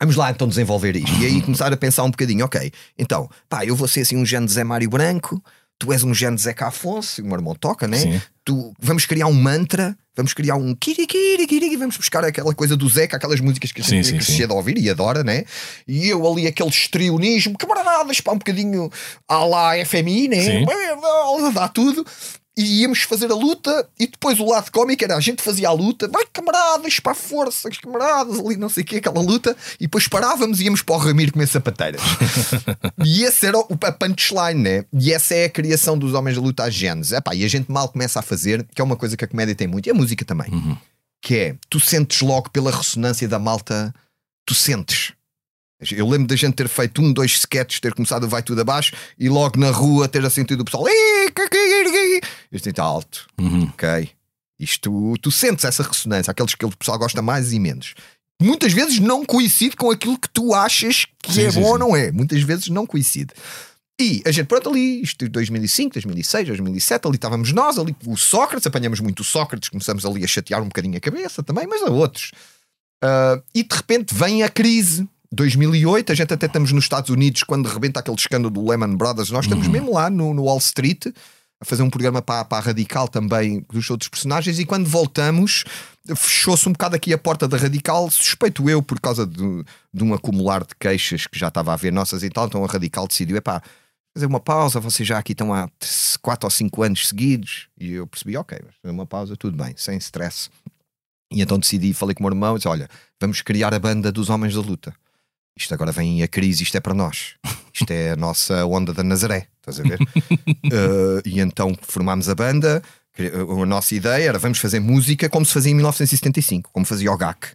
Vamos lá então desenvolver isto. E aí começar a pensar um bocadinho, ok, então, pá, eu vou ser assim um género de Zé Mário Branco, tu és um género de Zeca Afonso, o meu irmão toca, né? Sim. Tu, vamos criar um mantra vamos criar um kiri kiri kiri vamos buscar aquela coisa do Zeca, aquelas músicas que a gente sim, crescia de ouvir e adora, né? E eu ali aquele estrionismo, camaradas, pá, um bocadinho à lá FMI, né? Dá tudo e íamos fazer a luta e depois o lado cómico era a gente fazia a luta, vai camaradas, para a força, camaradas, ali não sei o que, aquela luta, e depois parávamos e íamos para o Ramiro comer sapateiras. e esse era o, a punchline, né? E essa é a criação dos homens da luta às genes. Epá, e a gente mal começa a fazer, que é uma coisa que a comédia tem muito, e a música também, uhum. que é tu sentes logo pela ressonância da malta, tu sentes. Eu lembro da gente ter feito um, dois sketches, ter começado Vai Tudo Abaixo e logo na rua ter sentido o pessoal. Isto está alto. Uhum. Ok. Isto, tu sentes essa ressonância, aqueles que o pessoal gosta mais e menos. Muitas vezes não coincide com aquilo que tu achas que sim, é sim, bom sim. ou não é. Muitas vezes não coincide. E a gente, pronto, ali, isto 2005, 2006, 2007, ali estávamos nós, ali o Sócrates, apanhamos muito o Sócrates, começamos ali a chatear um bocadinho a cabeça também, mas a outros. Uh, e de repente vem a crise 2008, a gente até estamos nos Estados Unidos quando rebenta aquele escândalo do Lehman Brothers. Nós estamos uhum. mesmo lá no, no, Wall Street a fazer um programa para, para a Radical também dos outros personagens. E quando voltamos, fechou-se um bocado aqui a porta da Radical. Suspeito eu, por causa de, de um acumular de queixas que já estava a ver nossas e tal. Então a Radical decidiu: é pá, fazer uma pausa. Vocês já aqui estão há 4 ou 5 anos seguidos. E eu percebi: ok, fazer uma pausa, tudo bem, sem stress. E então decidi, falei com o meu irmão disse: olha, vamos criar a banda dos Homens da Luta isto agora vem a crise, isto é para nós. Isto é a nossa onda da Nazaré, estás a ver? uh, e então formámos a banda. A nossa ideia era vamos fazer música como se fazia em 1975, como fazia o GAC.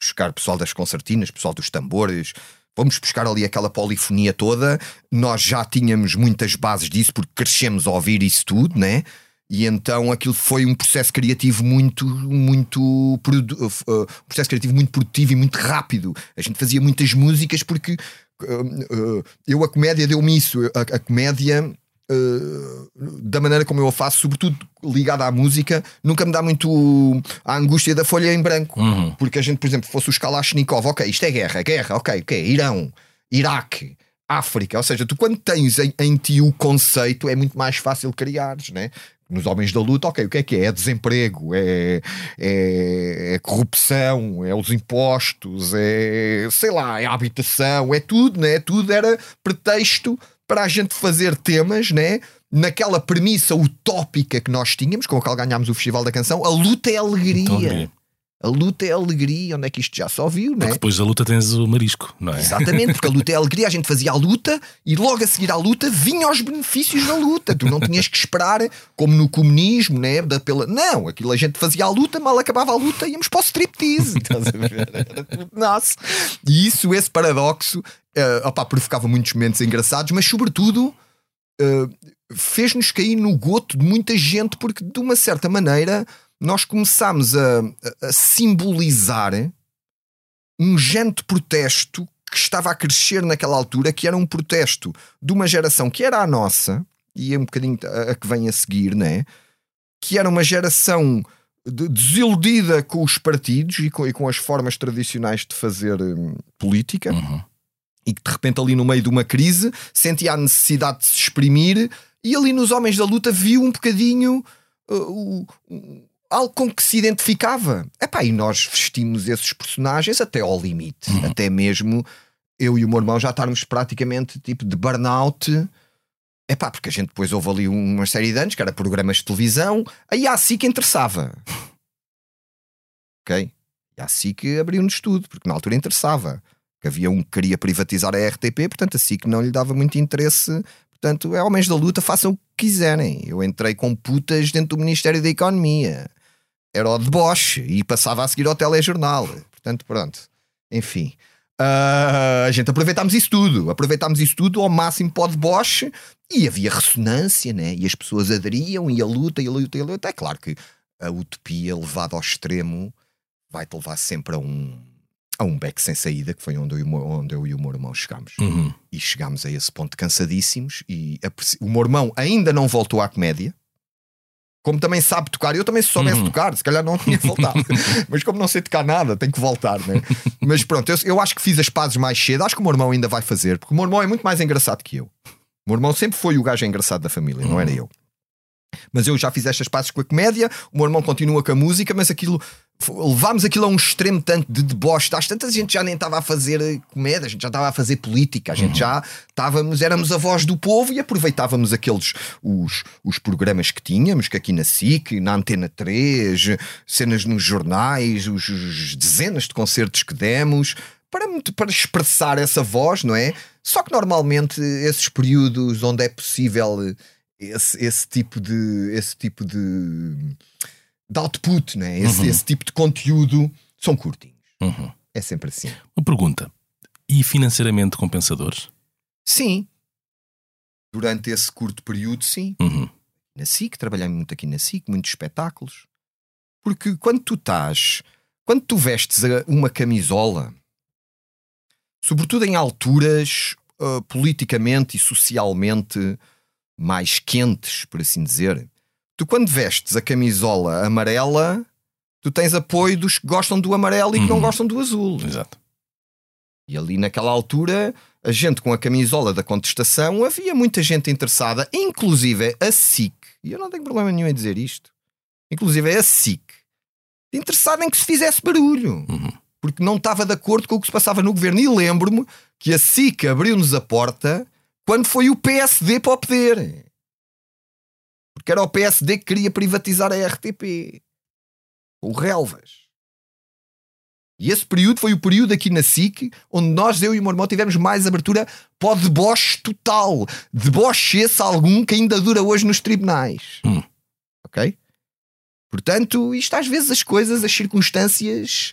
Buscar pessoal das concertinas, pessoal dos tambores, Vamos buscar ali aquela polifonia toda. Nós já tínhamos muitas bases disso porque crescemos a ouvir isso tudo, né? E então aquilo foi um processo criativo muito, muito produ- uh, um processo criativo muito produtivo e muito rápido. A gente fazia muitas músicas porque uh, uh, eu a comédia deu-me isso. A, a comédia Uh, da maneira como eu a faço, sobretudo ligada à música, nunca me dá muito a angústia da folha em branco. Uhum. Porque a gente, por exemplo, fosse os Kalashnikov, ok, isto é guerra, guerra, ok, ok, Irão, Iraque, África. Ou seja, tu quando tens em, em ti o conceito, é muito mais fácil criares, né? Nos homens da luta, ok, o que é que é? É desemprego, é, é, é corrupção, é os impostos, é sei lá, é a habitação, é tudo, né? Tudo era pretexto para a gente fazer temas, né? Naquela premissa utópica que nós tínhamos, com a qual ganhámos o Festival da Canção, a luta é. Então, alegria. A luta é alegria, onde é que isto já só viu, né? Depois da luta tens o marisco, não é? Exatamente, porque a luta é alegria, a gente fazia a luta e logo a seguir à luta vinham os benefícios da luta. Tu não tinhas que esperar, como no comunismo, né? Da, pela... Não, aquilo a gente fazia a luta, mal acabava a luta, íamos para o striptease. Estás a ver? Era tudo nosso. E isso, esse paradoxo, uh, opá, provocava muitos momentos engraçados, mas sobretudo. uh, fez-nos cair no goto de muita gente, porque de uma certa maneira nós começámos a, a- simbolizar um género de protesto que estava a crescer naquela altura, que era um protesto de uma geração que era a nossa, e é um bocadinho a, a que vem a seguir, né? Que era uma geração de- desiludida com os partidos e com, e com as formas tradicionais de fazer hum, política Uhum. e que de repente ali no meio de uma crise sentia a necessidade de se exprimir e ali nos Homens da Luta viu um bocadinho uh, algo com que se identificava. Epá, e nós vestimos esses personagens até ao limite, até mesmo eu e o meu irmão já estarmos praticamente tipo de burnout. Epá, porque a gente depois houve ali uma série de anos que era programas de televisão, aí a SIC interessava. Ok? E a SIC abriu-nos tudo, porque na altura interessava que havia um que queria privatizar a RTP, portanto a SIC não lhe dava muito interesse. Portanto, é homens da luta, façam o que quiserem. Eu entrei com putas dentro do Ministério da Economia. Era o deboche e passava a seguir ao telejornal. Portanto, pronto. Enfim. Ah, a gente aproveitámos isso tudo. Aproveitámos isso tudo ao máximo para o deboche e havia ressonância, né? E as pessoas aderiam e a luta, e a luta, e a luta. É claro que a utopia levada ao extremo vai-te levar sempre a um, a um beco sem saída, que foi onde eu, e onde eu e o meu irmão chegámos. Uhum. E chegámos a esse ponto cansadíssimos. E apreci- o meu irmão ainda não voltou à comédia. Como também sabe tocar, eu também se soubesse Uhum. tocar, se calhar não tinha voltado. Mas como não sei tocar nada, tenho que voltar, né? Mas pronto, eu, eu acho que fiz as pazes mais cedo. Acho que o meu irmão ainda vai fazer, porque o meu irmão é muito mais engraçado que eu. O meu irmão sempre foi o gajo engraçado da família, não era eu. Mas eu já fiz estas pazes com a comédia, o meu irmão continua com a música, mas aquilo levámos aquilo a um extremo tanto de deboche. Às tantas a gente já nem estava a fazer eh, comédia, a gente já estava a fazer política, a gente já estávamos, éramos a voz do povo e aproveitávamos aqueles os, os programas que tínhamos, que aqui na SIC, na Antena 3, cenas nos jornais, os, os dezenas de concertos que demos. Para, para expressar essa voz, não é? Só que normalmente esses períodos onde é possível eh, esse, esse tipo de esse tipo de, de output, né? esse, esse tipo de conteúdo são curtinhos. Uhum. É sempre assim. Uma pergunta. E financeiramente compensadores? Sim. Durante esse curto período, sim. Uhum. Na SIC, trabalhei muito aqui na SIC, muitos espetáculos. Porque quando tu estás, quando tu vestes uma camisola, sobretudo em alturas ah, politicamente e socialmente mais quentes, por assim dizer, tu quando vestes a camisola amarela, tu tens apoio dos que gostam do amarelo e que não Uhum. gostam do azul. Exato. E ali naquela altura, a gente com a camisola da contestação, havia muita gente interessada, inclusive a SIC, e eu não tenho problema nenhum em dizer isto, inclusive a SIC, interessada em que se fizesse barulho, Uhum. porque não estava de acordo com o que se passava no governo. E lembro-me que a SIC abriu-nos a porta quando foi o PSD para o poder. Porque era o PSD que queria privatizar a RTP. O Relvas. E esse período foi o período aqui na SIC onde nós, eu e o meu irmão, tivemos mais abertura para o deboche total. Deboche esse algum que ainda dura hoje nos tribunais. Hum. Ok? Portanto, isto às vezes as coisas, as circunstâncias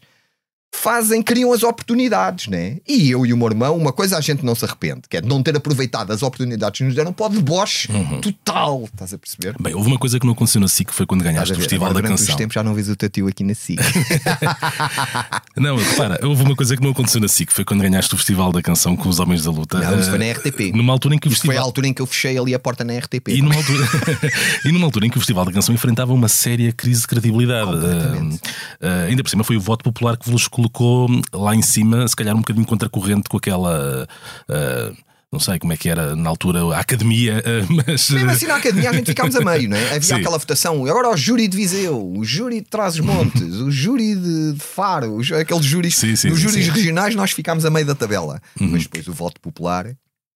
fazem, criam as oportunidades, né? E eu e o meu irmão, uma coisa a gente não se arrepende, que é de não ter aproveitado as oportunidades que nos deram para o deboche total, estás a perceber? Bem, houve uma coisa que não aconteceu na SIC, que foi quando ganhaste o? Festival Agora, da durante Canção. uns tempos já não vês o teu tio aqui na SIC. Não, repara, houve uma coisa que não aconteceu na SIC, foi quando ganhaste o Festival da Canção com os Homens da Luta. Não, isso foi na Eh, RTP. Numa altura em que o Isto foi a festival. altura em que eu fechei ali a porta na RTP. E numa, altura... e numa altura em que o Festival da Canção enfrentava uma séria crise de credibilidade. Eh, eh, ainda por cima foi o voto popular que vos colocou lá em cima, se calhar um bocadinho contracorrente com aquela. eh, não sei como é que era na altura a academia, eh, mas. Mesmo assim na academia a gente ficámos a meio, não é? Havia Sim. aquela votação. Agora o júri de Viseu, o júri de Trás-os-Montes, o júri de, de Faro, aqueles júris. Sim, sim, nos júris. Uhum. regionais nós ficámos a meio da tabela. Mas depois o voto popular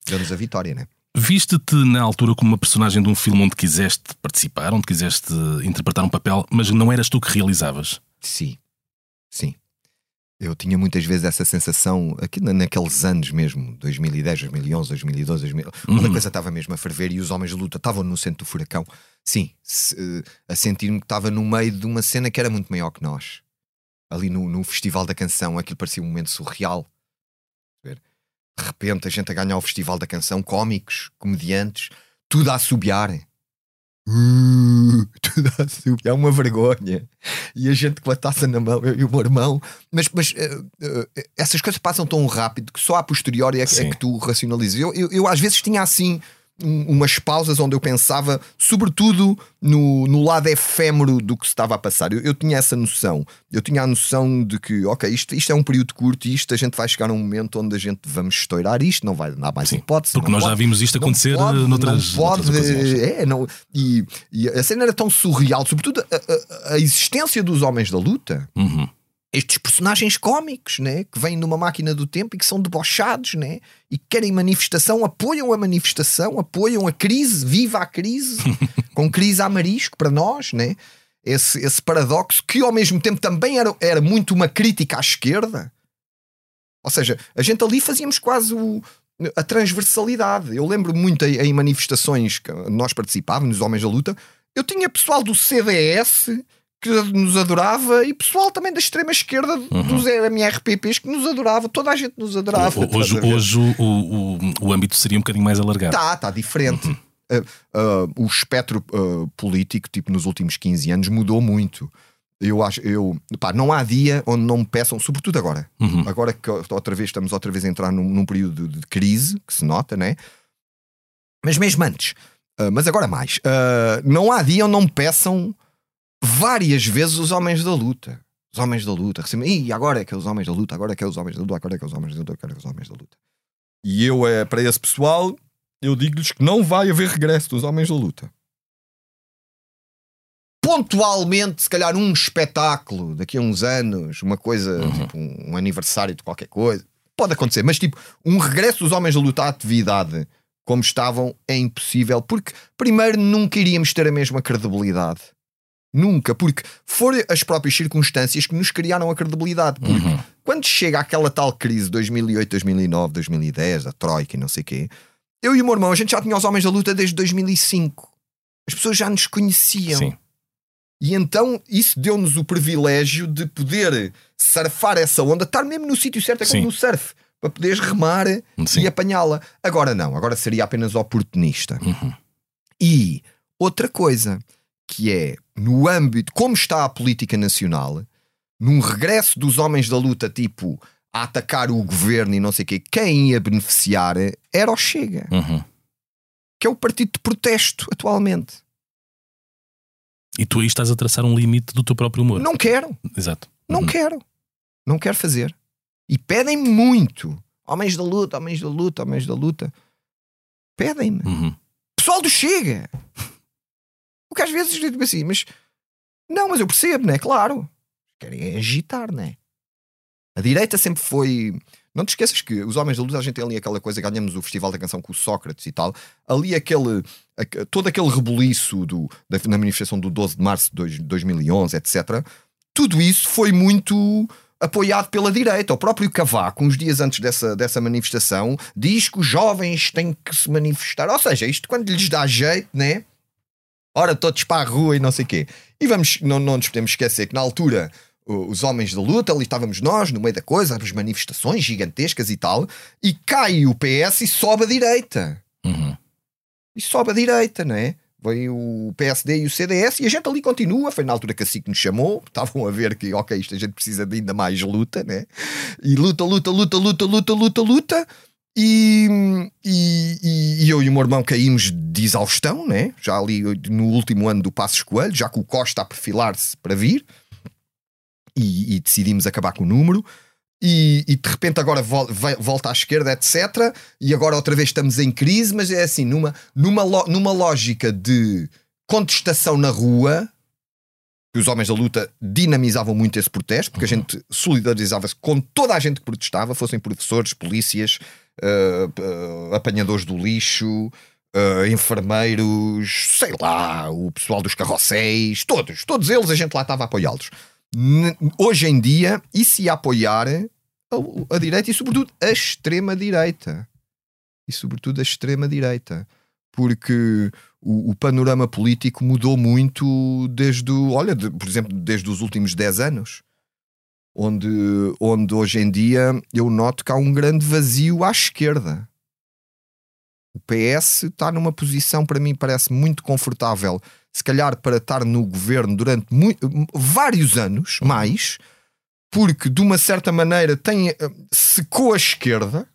deu-nos a vitória, não é? Viste-te na altura como uma personagem de um filme onde quiseste participar, onde quiseste interpretar um papel, mas não eras tu que realizavas. Sim, sim. Eu tinha muitas vezes essa sensação, aqui na- naqueles anos mesmo, 2010, 2011, 2012, 2000, quando a Uhum. coisa estava mesmo a ferver e os homens de luta estavam no centro do furacão. Sim, se- eh, a sentir-me que estava no meio de uma cena que era muito maior que nós. Ali no, no Festival da Canção, aquilo parecia um momento surreal. De repente, a gente a ganhar o Festival da Canção, cómicos, comediantes, tudo a assobiar. Uh, tudo a é uma vergonha. E a gente com a taça na mão, eu e o meu irmão. Mas, mas eh, eh, essas coisas passam tão rápido que só a posteriori é, que- é que tu racionalizas. Eu, eu, eu às vezes tinha assim um- umas pausas onde eu pensava, sobretudo no, no lado efêmero do que se estava a passar. Eu, eu tinha essa noção. Eu tinha a noção de que, ok, isto, isto é um período curto e isto a gente vai chegar a um momento onde a gente vamos estourar isto, não vai dar mais Sim, hipótese. porque não nós já pode. vimos isto Não acontecer pode, noutras, não pode, noutras ocasiões. é, não, e, e a cena era tão surreal, sobretudo a, a- a existência dos homens da luta, Uhum. Estes personagens cómicos, né, que vêm numa máquina do tempo e que são debochados, né, e que querem manifestação, apoiam a manifestação, apoiam a crise, viva a crise, com crise a marisco para nós, né? Esse, esse paradoxo que ao mesmo tempo também era, era muito uma crítica à esquerda. Ou seja, a gente ali fazíamos quase o- a transversalidade. Eu lembro muito em, em manifestações que nós participávamos, nos Homens da Luta, eu tinha pessoal do CDS que nos adorava e pessoal também da extrema esquerda dos MRPPs que nos adorava, toda a gente nos adorava. Estás Hoje, hoje o, o, o âmbito seria um bocadinho mais alargado. Tá, tá diferente. Uhum. Uh, uh, o espectro uh, político, tipo, nos últimos 15 anos, mudou muito. Eu acho, eu, pá, não há dia onde não me peçam, sobretudo agora. Uhum. Agora que outra vez estamos outra vez a entrar num, num período de crise, que se nota, né? Mas mesmo antes, mas agora mais, não há dia onde não me peçam várias vezes os homens da luta. Os homens da luta. recebem, E agora é que é os homens da luta, agora é que é os homens da luta, agora é que é os homens da luta, agora é que é os homens da luta. E eu, é, para esse pessoal, eu digo-lhes que não vai haver regresso dos homens da luta. Pontualmente, se calhar, um espetáculo daqui a uns anos, uma coisa, tipo um, um aniversário de qualquer coisa, pode acontecer, mas tipo, um regresso dos homens da luta à atividade como estavam é impossível, porque primeiro nunca iríamos ter a mesma credibilidade. Nunca, porque foram as próprias circunstâncias que nos criaram a credibilidade. Porque Uhum. quando chega aquela tal crise 2008, 2009, 2010, a Troika e não sei o quê, eu e o meu irmão, a gente já tinha os Homens da Luta desde 2005. As pessoas já nos conheciam. Sim. E então isso deu-nos o privilégio de poder surfar essa onda, estar mesmo no sítio certo, é como Sim. no surf, para poderes remar Sim. e apanhá-la. Agora não, agora seria apenas oportunista. Uhum. E outra coisa, que é no âmbito, como está a política nacional, num regresso dos homens da luta, tipo, a atacar o governo e não sei o quê, quem ia beneficiar era o Chega, Uhum. que é o partido de protesto atualmente. E tu aí estás a traçar um limite do teu próprio humor. Não quero, Exato. não Uhum. quero, não quero fazer. E pedem muito. Homens da luta, homens da luta, homens da luta. Pedem-me. Uhum. pessoal do Chega. O que às vezes digo assim, mas não, mas eu percebo, né? Claro. Querem agitar, né? A direita sempre foi. Não te esqueças que os homens da luz, a gente tem ali aquela coisa, ganhamos o Festival da Canção com o Sócrates e tal. Ali aquele. aque- todo aquele rebuliço do, da, na manifestação do 12 de março de dois- 2011, etc. Tudo isso foi muito apoiado pela direita. O próprio Cavaco, uns dias antes dessa, dessa manifestação, diz que os jovens têm que se manifestar. Ou seja, isto quando lhes dá jeito, né? Ora, todos para a rua e não sei o quê. E vamos, não, não nos podemos esquecer que na altura os homens da luta, ali estávamos nós, no meio da coisa, as manifestações gigantescas e tal, e cai o PS e sobe a direita. Uhum. E sobe a direita, não é? Vem o PSD e o CDS e a gente ali continua. Foi na altura que a SIC nos chamou. Estavam a ver que, ok, isto a gente precisa de ainda mais luta, né? E luta, luta, luta, luta, luta, luta, luta. E, e, e- eu e o meu irmão caímos de exaustão, né? Já ali no último ano do Passos Coelho, já que o Costa a perfilar-se para vir. E, e decidimos acabar com o número. E, de repente agora vol- volta à esquerda, etc. E agora outra vez estamos em crise, mas é assim, numa, numa, numa lógica de contestação na rua, que os homens da luta dinamizavam muito esse protesto, porque a gente solidarizava-se com toda a gente que protestava, fossem professores, polícias, eh, apanhadores do lixo, eh, enfermeiros, sei lá, o pessoal dos carrosséis, todos, todos eles a gente lá estava a apoiá-los. Hoje em dia, isso ia apoiar a, a direita e, sobretudo, a extrema-direita. E, sobretudo, a extrema-direita. Porque o, o panorama político mudou muito desde, olha, de- por exemplo, desde os últimos 10 anos. Onde, onde hoje em dia eu noto que há um grande vazio à esquerda. O PS está numa posição, para mim, parece muito confortável, se calhar para estar no governo durante vários anos mais, porque de uma certa maneira tem, eh, secou a esquerda,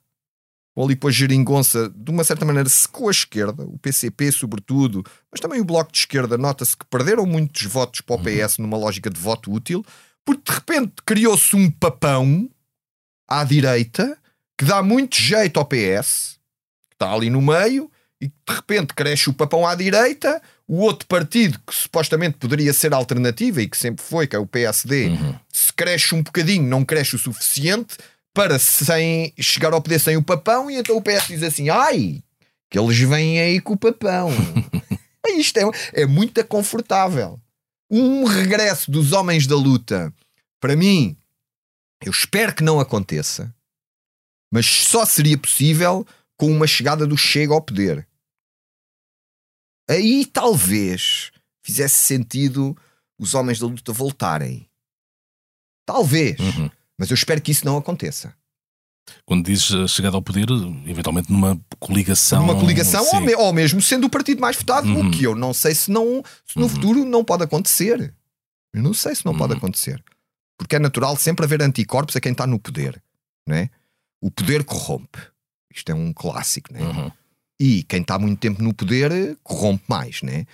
ou ali com a geringonça, de uma certa maneira secou a esquerda, o PCP sobretudo, mas também o Bloco de Esquerda, nota-se que perderam muitos votos para o PS numa lógica de voto útil, porque de repente criou-se um papão à direita que dá muito jeito ao PS, que está ali no meio, e de repente cresce o papão à direita, o outro partido que supostamente poderia ser alternativa e que sempre foi, que é o PSD, se cresce um bocadinho, não cresce o suficiente para sem chegar ao poder sem o papão, e então o PS diz assim: ai, que eles vêm aí com o papão. Isto é, é muito confortável. Um regresso dos homens da luta, para mim, eu espero que não aconteça, mas só seria possível com uma chegada do Chega ao poder. Aí talvez fizesse sentido os homens da luta voltarem. Talvez. Uhum. Mas eu espero que isso não aconteça. Quando dizes a chegada ao poder, eventualmente numa coligação. Numa coligação ou, me- ou mesmo sendo o partido mais votado, Uhum. o que eu não sei se, não, se no Uhum. futuro não pode acontecer. Eu não sei se não pode Uhum. acontecer. Porque é natural sempre haver anticorpos a quem está no poder. Não é? O poder corrompe. Isto é um clássico. Não é? Uhum. E quem está muito tempo no poder eh, corrompe mais, né?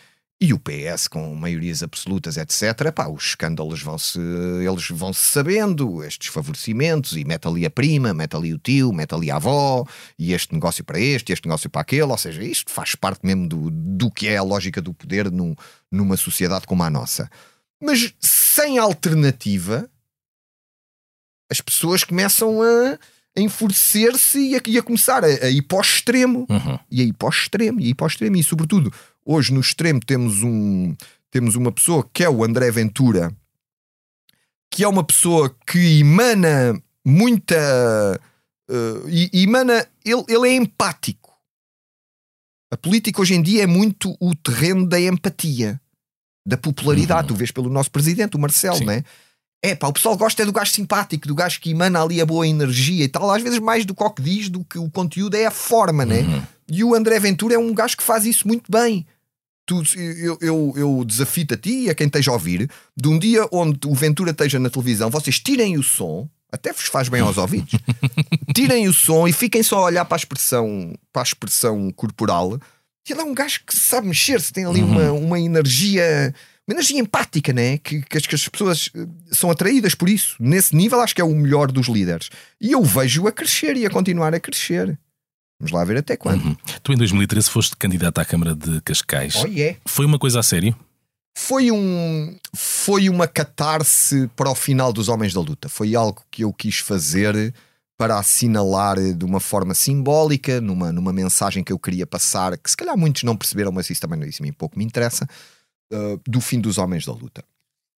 E o PS com maiorias absolutas, etc. Pá, os escândalos vão-se eles vão-se sabendo, estes favorecimentos, e mete ali a prima, mete ali o tio, mete ali a avó, e este negócio para este, este negócio para aquele. Ou seja, isto faz parte mesmo do, do que é a lógica do poder num- numa sociedade como a nossa. Mas sem alternativa, as pessoas começam a, a enfurecer-se e a, e a começar a, a ir para o extremo Uhum. e aí para o extremo, e aí para o extremo, e sobretudo hoje no extremo temos um temos uma pessoa que é o André Ventura, que é uma pessoa que emana muita e- emana ele, ele é empático. A política hoje em dia é muito o terreno da empatia, da popularidade. Uhum. Tu vês pelo nosso presidente, o Marcelo, Sim. né? É pá, o pessoal gosta é do gajo simpático, do gajo que emana ali a boa energia e tal. Às vezes mais do que o que diz, do que o conteúdo é a forma, né? Uhum. E o André Ventura é um gajo que faz isso muito bem. Tu, eu, eu, eu desafio-te a ti e a quem esteja a ouvir, de um dia onde o Ventura esteja na televisão, vocês tirem o som, até vos faz bem aos ouvidos, tirem o som e fiquem só a olhar para a expressão, para a expressão corporal. E ele é um gajo que sabe mexer-se, tem ali uma, uma energia. Uma energia empática, né? Que, que, as, que as pessoas eh, são atraídas por isso. Nesse nível, acho que é o melhor dos líderes. E eu vejo a crescer e a continuar a crescer. Vamos lá ver até quando. Uhum. Tu em 2013 foste candidato à Câmara de Cascais. Oh, yeah. Foi uma coisa a sério? Foi, um, foi uma catarse para o final dos Homens da Luta. Foi algo que eu quis fazer para assinalar de uma forma simbólica, numa, numa mensagem que eu queria passar, que se calhar muitos não perceberam, mas isso também isso mim pouco me interessa, uh, do fim dos Homens da Luta.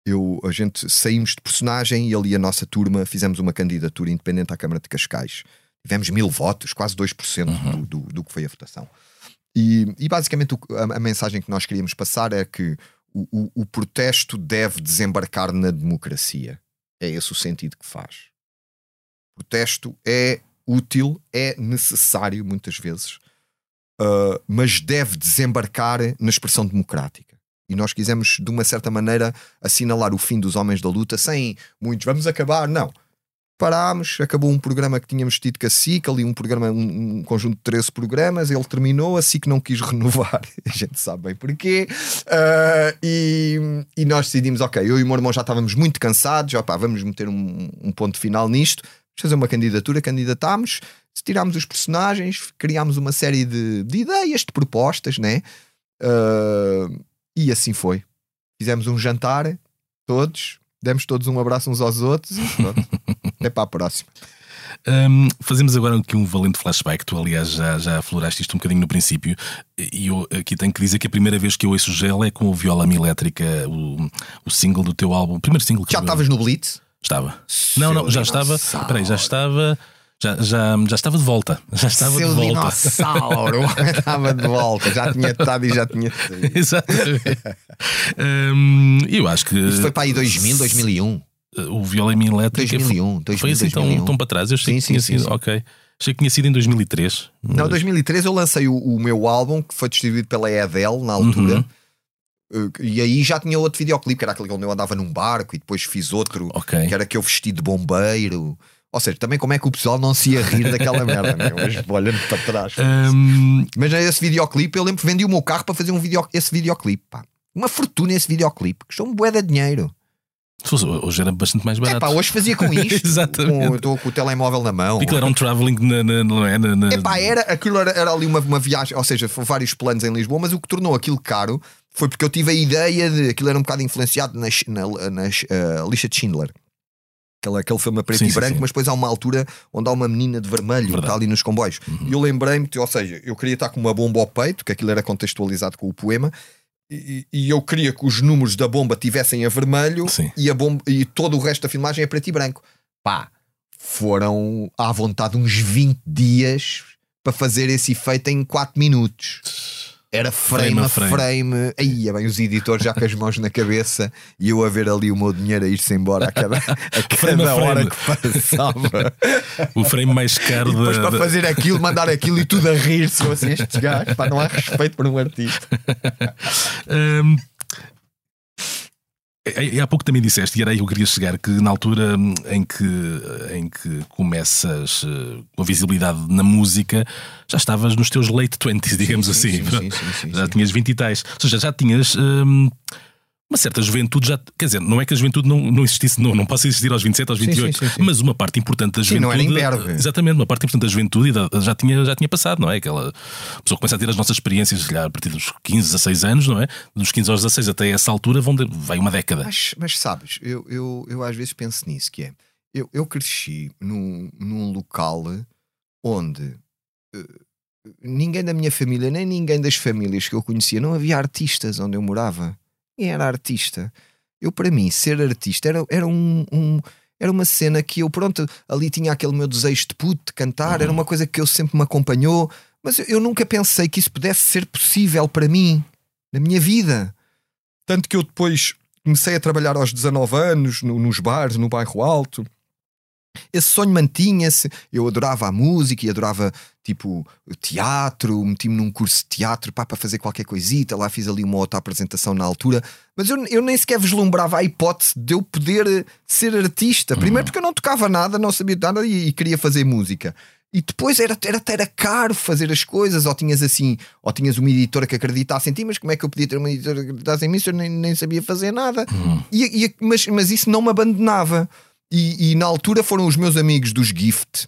Eu, a gente saímos de personagem e ali a nossa turma fizemos uma candidatura independente à Câmara de Cascais. Tivemos mil votos, quase 2% do, do, do que foi a votação. E, e basicamente o a, a mensagem que nós queríamos passar é que o, o- o protesto deve desembarcar na democracia. É esse o sentido que faz. Protesto é útil, é necessário muitas vezes, uh, mas deve desembarcar na expressão democrática. E nós quisemos, de uma certa maneira, assinalar o fim dos homens da luta sem muitos vamos acabar, não. Parámos, acabou um programa que tínhamos tido com a SIC, ali um programa, um, um conjunto de 13 programas, ele terminou, a SIC não quis renovar, a gente sabe bem porquê, uh, e, e, nós decidimos, ok, eu e o meu irmão já estávamos muito cansados, opá, vamos meter um, um ponto final nisto, fazer uma candidatura, candidatámos, tirámos os personagens, criámos uma série de, de ideias, de propostas, né? Uh, e assim foi. Fizemos um jantar, todos, demos todos um abraço uns aos outros e pronto. Até para a próxima. Um, fazemos agora aqui um valente flashback. Tu, aliás, já, já afloraste isto um bocadinho no princípio. E eu aqui tenho que dizer que a primeira vez que eu ouço Gel é com o Viola Elétrica, o, o single do teu álbum, o primeiro single que Já estavas no Blitz? Estava. Não, não, já estava. Peraí, já estava. Já, já, já estava de volta. Já estava Seu de volta. dinossauro estava de volta. Já tinha estado e já tinha saído. Exatamente. Hum, eu acho que. Isto foi para aí 2000, 2001. O Viola em Elétrica 2001, 2000, foi assim 2001. tão, tão para trás. Eu achei Sim, que tinha sim, sido. sim. Ok. Achei que tinha sido em 2003. Não, 2013 eu lancei o, o meu álbum que foi distribuído pela Edel na altura. Uhum. Uh, E aí já tinha outro videoclipe, que era aquele onde eu andava num barco, e depois fiz outro, Ok. que era que eu vesti de bombeiro. Ou seja, também como é que o pessoal não se ia rir daquela merda, né? Mas olhando para trás. Hum, Mas esse videoclipe, eu lembro que vendi o meu carro para fazer um video, esse videoclipe. Pá. Uma fortuna esse videoclipe, custou um bué de dinheiro. se fosse- hoje era bastante mais É barato. pá, hoje fazia com isto. Exatamente. Estou com o telemóvel na mão. Aquilo era um travelling não é? Na, na- Epá, era, aquilo era, era ali uma, uma viagem, ou seja, foram vários planos em Lisboa, mas o que tornou aquilo caro foi porque eu tive a ideia de aquilo era um bocado influenciado na, na, na eh, lixa de Schindler. Aquele, aquele filme a preto Sim, e sim, branco, sim. mas depois há uma altura onde há uma menina de vermelho que Verdade. Uhum. está ali nos comboios. E eu lembrei-me, ou seja, eu queria estar com uma bomba ao peito, que aquilo era contextualizado com o poema, e, e eu queria que os números da bomba tivessem a vermelho e, a bomba, e todo o resto da filmagem é preto e branco. Pá, foram à vontade uns 20 dias para fazer esse efeito em 4 minutos. Era frame, Frame a frame. frame. Aí, é bem, os editores já com as mãos na cabeça e eu a ver ali o meu dinheiro a ir-se embora a cada, a cada hora que passava. O frame mais caro E depois da. para da- fazer aquilo, mandar aquilo e tudo a rir-se. Assim, estes gajos, pá, não há respeito por um artista. E há pouco também disseste, e era aí que eu queria chegar, que na altura hum, em que, em que começas eh, com a visibilidade na música, já estavas nos teus late 20s, digamos sim, assim. sim, sim, já tinhas 20 e tais. Ou seja, já tinhas hum, uma certa juventude. Já, quer dizer, não é que a juventude não, não existisse, não, não possa existir aos 27, aos Sim, 28, sim, sim, sim. mas uma parte importante da Sim, não juventude. era imberbe. Exatamente, uma parte importante da juventude já tinha, já tinha passado, não é? Aquela pessoa começa a ter as nossas experiências se calhar, a partir dos 15, 16 anos, não é? Dos 15 aos 16 até essa altura vão de- vai uma década. Mas, mas sabes, eu, eu, eu às vezes penso nisso, que é, eu, eu cresci num, num local onde eh, ninguém da minha família, nem ninguém das famílias que eu conhecia, não havia artistas onde eu morava. Ninguém era artista. Eu, para mim, ser artista era, era um, um- Era uma cena que eu, pronto, ali tinha aquele meu desejo de puto, de cantar, era uma coisa que eu sempre me acompanhou, mas eu, eu nunca pensei que isso pudesse ser possível para mim, na minha vida. Tanto que eu depois comecei a trabalhar aos 19 anos, no- nos bares, no bairro alto. Esse sonho mantinha-se. Eu adorava a música e adorava, tipo, teatro. Meti-me num curso de teatro pá, para fazer qualquer coisita. Lá fiz ali uma outra apresentação na altura. Mas eu, eu nem sequer vislumbrava a hipótese de eu poder eh, ser artista. Primeiro porque eu não tocava nada, não sabia nada e, e queria fazer música. E depois era, era, era caro fazer as coisas, ou tinhas assim, ou tinhas uma editora que acreditasse em ti, mas como é que eu podia ter uma editora que acreditasse em mim se eu nem, nem sabia fazer nada? E, e- mas, mas isso não me abandonava. E, e na altura foram os meus amigos dos Gift,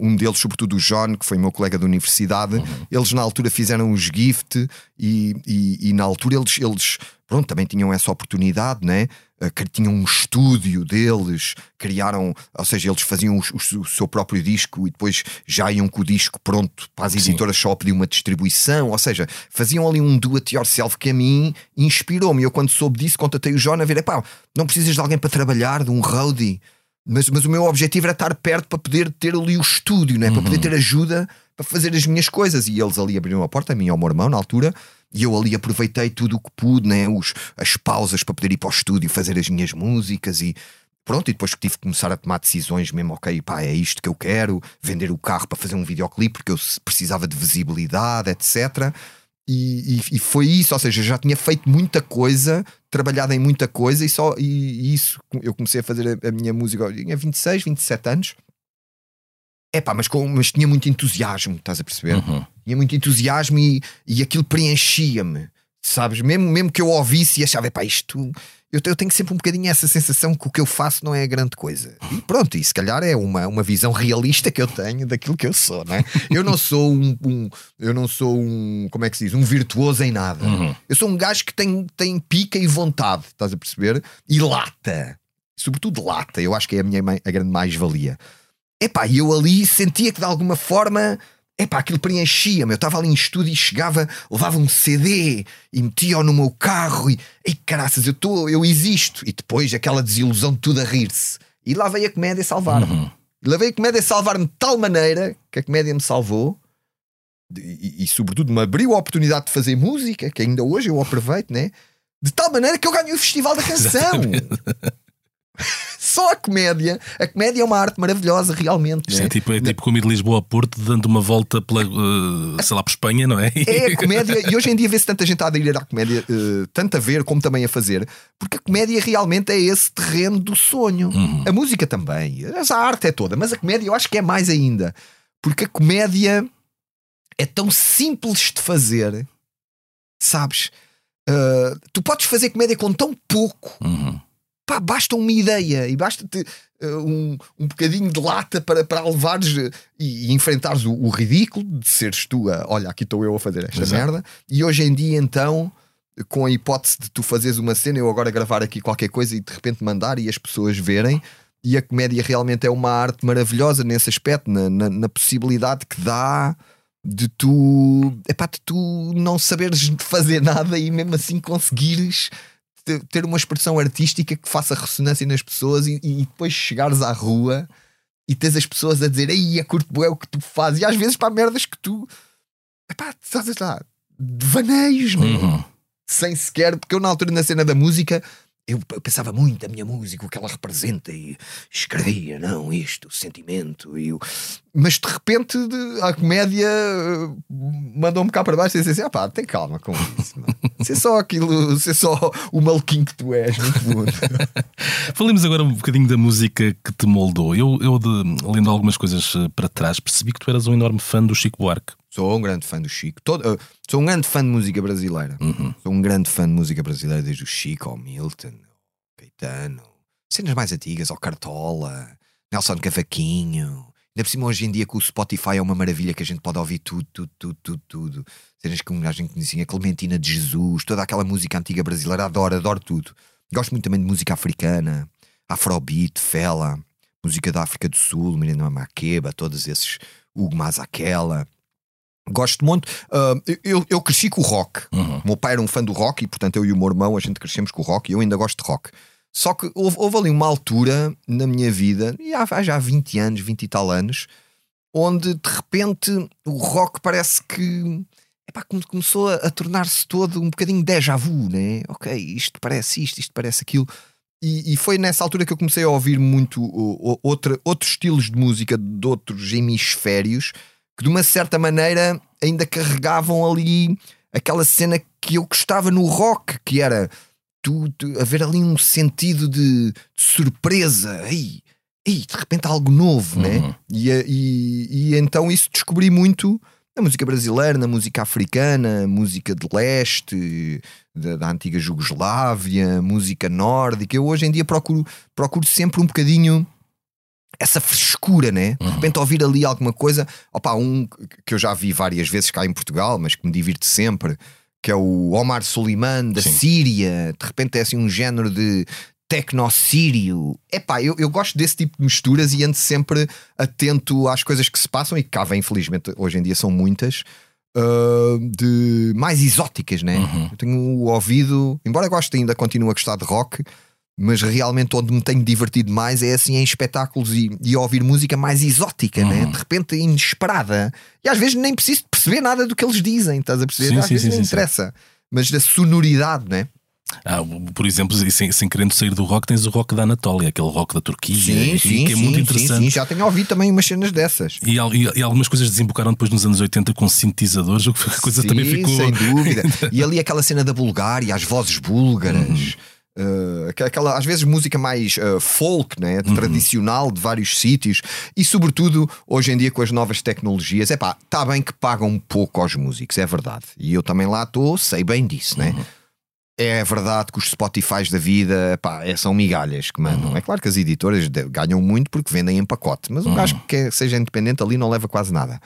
um deles, sobretudo o John, que foi meu colega da universidade, eles na altura fizeram os Gift e, e, e na altura eles, eles pronto, também tinham essa oportunidade, né? Eh, que tinham um estúdio deles, criaram, ou seja, eles faziam os- os- o, seu próprio disco e depois já iam com o disco pronto para as Sim. editoras só pedir uma distribuição, ou seja, faziam ali um do it yourself que a mim inspirou-me. Eu, quando soube disso, contatei o John a ver, pá, não precisas de alguém para trabalhar, de um roadie. Mas, mas o meu objetivo era estar perto para poder ter ali o estúdio, né? para poder ter ajuda para fazer as minhas coisas. E eles ali abriram a porta, a mim e ao meu irmão na altura, e eu ali aproveitei tudo o que pude, né? Os, as pausas para poder ir para o estúdio fazer as minhas músicas. E Pronto, e depois que tive que começar a tomar decisões mesmo, ok, pá, é isto que eu quero, vender o carro para fazer um videoclipe porque eu precisava de visibilidade, etc. E, e- e foi isso, ou seja, já tinha feito muita coisa, trabalhado em muita coisa e só e, e isso eu comecei a fazer a, a minha música, eu tinha 26, 27 anos. É pá, mas, com- mas tinha muito entusiasmo, estás a perceber? Uhum. tinha muito entusiasmo e, e aquilo preenchia-me, sabes? Mesmo, mesmo que eu ouvisse e achava, pá, isto. Eu, eu tenho sempre um bocadinho essa sensação que o que eu faço não é grande coisa. E pronto, e se calhar é uma, uma visão realista que eu tenho daquilo que eu sou, não é? Eu não sou um, um- eu não sou um, como é que se diz? Um virtuoso em nada. Eu sou um gajo que tem, tem pica e vontade, estás a perceber? E lata. Sobretudo lata, eu acho que é a minha a grande mais-valia. Epá, e eu ali sentia que de alguma forma epá, aquilo preenchia-me. Eu estava ali em estúdio e chegava, levava um CD e metia-o no meu carro e ei caraças, eu, tô, eu existo. E depois aquela desilusão de tudo a rir-se. E lá veio a comédia salvar-me. E lá veio a comédia salvar-me de tal maneira que a comédia me salvou. E, e- e, sobretudo me abriu a oportunidade de fazer música, que ainda hoje eu aproveito, né? De tal maneira que eu ganhei o Festival da Canção. Só a comédia. A comédia é uma arte maravilhosa, realmente. Isto né? é tipo, é tipo como ir de Lisboa a Porto dando uma volta pela, eh, sei lá, por Espanha, não é? É a comédia, e hoje em dia vê-se tanta gente a aderir à comédia, eh, tanto a ver como também a fazer, porque a comédia realmente é esse terreno do sonho. A música também, a arte é toda, mas a comédia eu acho que é mais ainda, porque a comédia é tão simples de fazer, sabes? Eh, tu podes fazer comédia com tão pouco. Uhum. Pá, basta uma ideia e basta-te uh, um, um bocadinho de lata para, para levares uh, e, e enfrentares o, o ridículo de seres tu a olha, aqui estou eu a fazer esta Exato. merda. E hoje em dia, então, com a hipótese de tu fazeres uma cena, eu agora gravar aqui qualquer coisa e de repente mandar e as pessoas verem. E a comédia realmente é uma arte maravilhosa nesse aspecto, na, na, na possibilidade que dá de tu, epá, de tu não saberes fazer nada e mesmo assim conseguires ter uma expressão artística que faça ressonância nas pessoas e, e depois chegares à rua e tens as pessoas a dizer ei, a curto bué o que tu fazes e às vezes para merdas que tu epá, estás lá devaneios, Uhum. sem sequer, porque eu na altura na cena da música eu pensava muito na minha música, o que ela representa e escrevia, não, isto, o sentimento e o... mas de repente a comédia eh, mandou-me cá para baixo e disse assim: ah pá, tem calma com isso. Ser só aquilo, ser só o maluquinho que tu és, no fundo. Falemos agora um bocadinho da música que te moldou. Eu, eu de- lendo algumas coisas eh, para trás, percebi que tu eras um enorme fã do Chico Buarque. Sou um grande fã do Chico. Todo- eh, sou um grande fã de música brasileira. Sou um grande fã de música brasileira, desde o Chico ao Milton, ao Caetano, cenas mais antigas, ao Cartola, Nelson Cavaquinho. Ainda por cima, hoje em dia, com o Spotify é uma maravilha que a gente pode ouvir tudo, tudo, tudo, tudo, tudo. Cenas que a gente conhecia, a Clementina de Jesus, toda aquela música antiga brasileira, adoro, adoro tudo. Gosto muito também de música africana, Afrobeat, Fela, música da África do Sul, Miranda Makeba, todos esses, Hugo Mazaquela. Gosto muito. Ah, eu, eu cresci com o rock. Uhum. O meu pai era um fã do rock e, portanto, eu e o meu irmão, a gente crescemos com o rock e eu ainda gosto de rock. Só que houve, houve ali uma altura na minha vida, e há, há já 20 anos, 20 e tal anos, onde de repente o rock parece que epá, come- começou a, a tornar-se todo um bocadinho déjà vu, né? Ok, isto parece isto, isto parece aquilo. E, e foi nessa altura que eu comecei a ouvir muito o- o- outra, outros estilos de música de outros hemisférios que de uma certa maneira ainda carregavam ali aquela cena que eu gostava no rock, que era tu, tu- haver ali um sentido de, de surpresa, ei, ei, de repente algo novo, Uhum. né? E, a- e, e então isso descobri muito na música brasileira, na música africana, música de leste, da, da antiga Jugoslávia, música nórdica. Eu hoje em dia procuro, procuro sempre um bocadinho essa frescura, né? De repente ouvir ali alguma coisa, opá, um que eu já vi várias vezes cá em Portugal, mas que me divirte sempre, que é o Omar Suleiman da Sim. Síria, de repente é assim um género de tecno-sírio. Epá, eu, eu gosto desse tipo de misturas e ando sempre atento às coisas que se passam e que cá vem, infelizmente, hoje em dia são muitas. ah, de mais exóticas, né? Eu tenho o ouvido, embora goste ainda, continuo a gostar de rock, mas realmente onde me tenho divertido mais é assim em espetáculos e, e ouvir música mais exótica, né? de repente inesperada. E às vezes nem preciso perceber nada do que eles dizem, estás a perceber? Sim, às sim, vezes sim, sim. interessa, mas da sonoridade, né? Ah, por exemplo, sem, sem querendo sair do rock, tens o rock da Anatólia, aquele rock da Turquia, Sim, sim, que é sim, muito interessante. sim, já tenho ouvido também umas cenas dessas. E, e- e algumas coisas desembocaram depois nos anos 80 com sintetizadores, o que a coisa também ficou. sem dúvida. E ali aquela cena da Bulgária, as vozes búlgaras. Uhum. Uh, aquela- às vezes música mais uh, folk, né? Uhum. tradicional de vários sítios e sobretudo hoje em dia com as novas tecnologias, é pá, está bem que pagam um pouco aos músicos, é verdade. E eu também lá estou, sei bem disso, né? Uhum. É verdade que os Spotifys da vida pá, é- são migalhas que mandam. Uhum. É claro que as editoras ganham muito porque vendem em pacote, mas um gajo que seja independente ali não leva quase nada.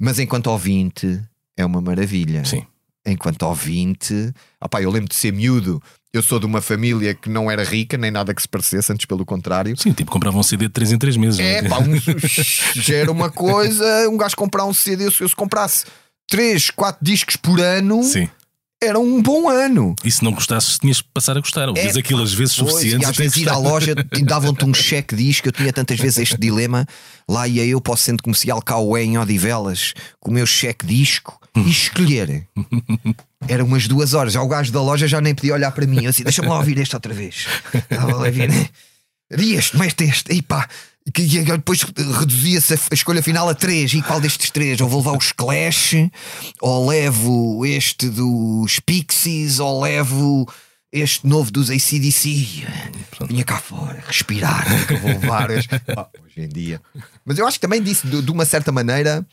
Mas enquanto ouvinte, é uma maravilha Sim. enquanto ouvinte. Opá, eu lembro de ser miúdo. Eu sou de uma família que não era rica, nem nada que se parecesse, antes pelo contrário. Sim, tipo, comprava um CD de 3 em 3 meses. É pá, um, já era uma coisa. Um gajo comprar um CD, se eu se comprasse 3, 4 discos por ano, Sim. Era um bom ano. E se não gostasses, tinhas que passar a gostar. Ouvias É, aquilo às vezes pois, suficientes. E às vezes ir à loja davam-te um cheque disco. Eu tinha tantas vezes este dilema. Lá ia eu para o centro comercial Cauê em Odivelas com o meu cheque disco e escolher. Era umas duas horas. Já o gajo da loja já nem podia olhar para mim. Eu assim, deixa-me lá ouvir este outra vez. Estava lá a ouvir. Este, mete este. E pá. E que- e depois reduzia-se a, a escolha final a três. E qual destes três? Ou vou levar os Clash, ou levo este dos Pixies, ou levo este novo dos ACDC. Vinha cá fora, respirar. que é que eu vou levar hoje? Ah, hoje em dia. Mas eu acho que também disse, de, de uma certa maneira,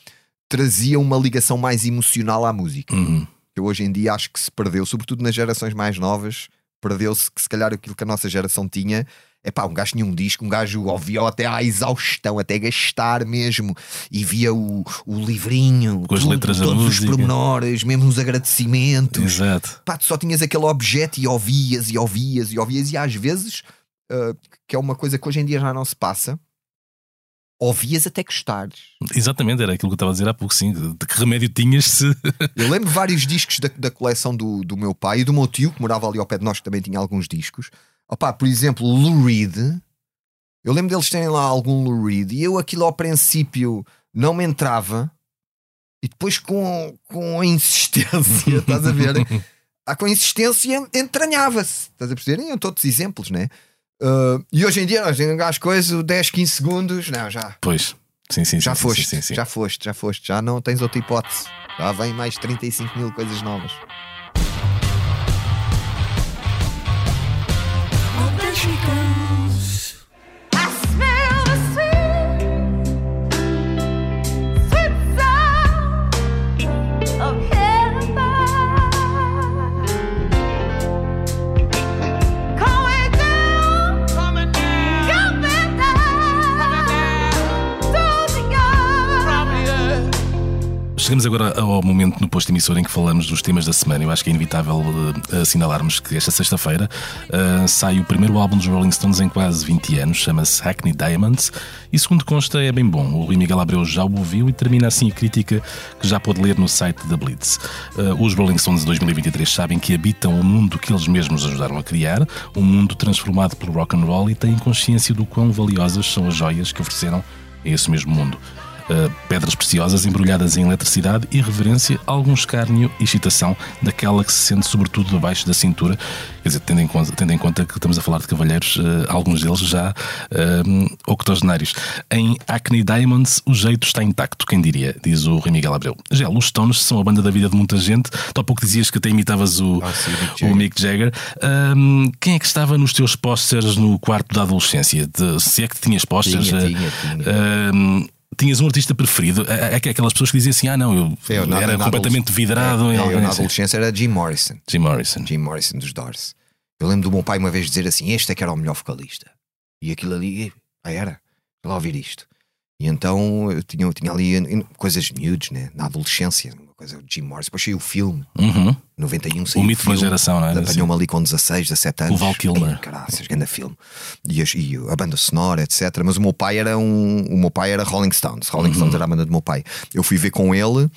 trazia uma ligação mais emocional à música. Uhum. Eu hoje em dia acho que se perdeu, sobretudo nas gerações mais novas, perdeu-se que se calhar aquilo que a nossa geração tinha. É pá, um gajo tinha um disco, um gajo ouvia até à exaustão, até gastar mesmo, e via o, o livrinho, Com as tudo, letras todos os pormenores, mesmo os agradecimentos. Exato. Pá, tu só tinhas aquele objeto e ouvias e ouvias e ouvias, e às vezes, ah, que é uma coisa que hoje em dia já não se passa, ouvias até gostares. Exatamente, era aquilo que eu estava a dizer há pouco, sim. De que remédio tinhas se. Eu lembro vários discos da, da coleção do, do meu pai e do meu tio, que morava ali ao pé de nós, que também tinha alguns discos. Opá, por exemplo, Lou Reed. Eu lembro deles terem lá algum Lou Reed e eu aquilo ao princípio não me entrava e depois com, com a insistência, estás a ver? Ah, com a insistência entranhava-se. Estás a perceber? E todos exemplos, né? Ah, e hoje em dia nós as coisas, 10, 15 segundos, não, já. Pois. Sim, sim, Já sim, foste, sim, sim. já foste, já foste, já não tens outra hipótese. Já vem mais 35 mil coisas novas. She goes. Chegamos agora ao momento no posto emissor em que falamos dos temas da semana. Eu acho que é inevitável eh, assinalarmos que esta sexta-feira eh, sai o primeiro álbum dos Rolling Stones em quase 20 anos, chama-se Hackney Diamonds, e segundo consta é bem bom. O Rui Miguel Abreu já o ouviu e termina assim a crítica que já pôde ler no site da Blitz. Eh, os Rolling Stones de 2023 sabem que habitam o mundo que eles mesmos ajudaram a criar, um mundo transformado pelo rock and roll e têm consciência do quão valiosas são as joias que ofereceram a esse mesmo mundo. Uh, pedras preciosas embrulhadas em eletricidade e reverência, algum escárnio e excitação daquela que se sente sobretudo debaixo da cintura. Quer dizer, tendo em conta, tendo em conta que estamos a falar de cavalheiros, uh, alguns deles já uh, octogenários. Em Acne Diamonds, o jeito está intacto, quem diria, diz o Rui Miguel Abreu. Já, os Stones são a banda da vida de muita gente. Tu há pouco dizias que até imitavas o, Ah, sim, Mick o Jagger. Mick Jagger. Um, quem é que estava nos teus pósteres no quarto da adolescência? De- se é que tinhas pósteres? Tinha, tinha, tinha. um, tinhas um artista preferido? É, é que aquelas pessoas que diziam assim: ah, não, eu, Eu, na- era na completamente vidrado É, em é, eu na assim. adolescência era Jim Morrison. Jim Morrison. Jim Morrison dos Doors. Eu lembro do meu pai uma vez dizer assim: Este é que era o melhor vocalista. E aquilo ali, ah, era. Lá ouvir isto. E então eu tinha, eu tinha ali eh, coisas miúdos, né? Na adolescência, coisa o Jim Morrison. Depois saiu o filme, Uhum. 91 saiu O mito de uma filme, geração, não é? Apanhou-me ali com 16, 17 anos. Val Kilmer. Ei, Caraças, grande filme. E, e a banda sonora, etc. Mas o meu pai era um. O meu pai era Rolling Stones. Rolling Uhum. Stones era a banda do meu pai. Eu fui ver com ele.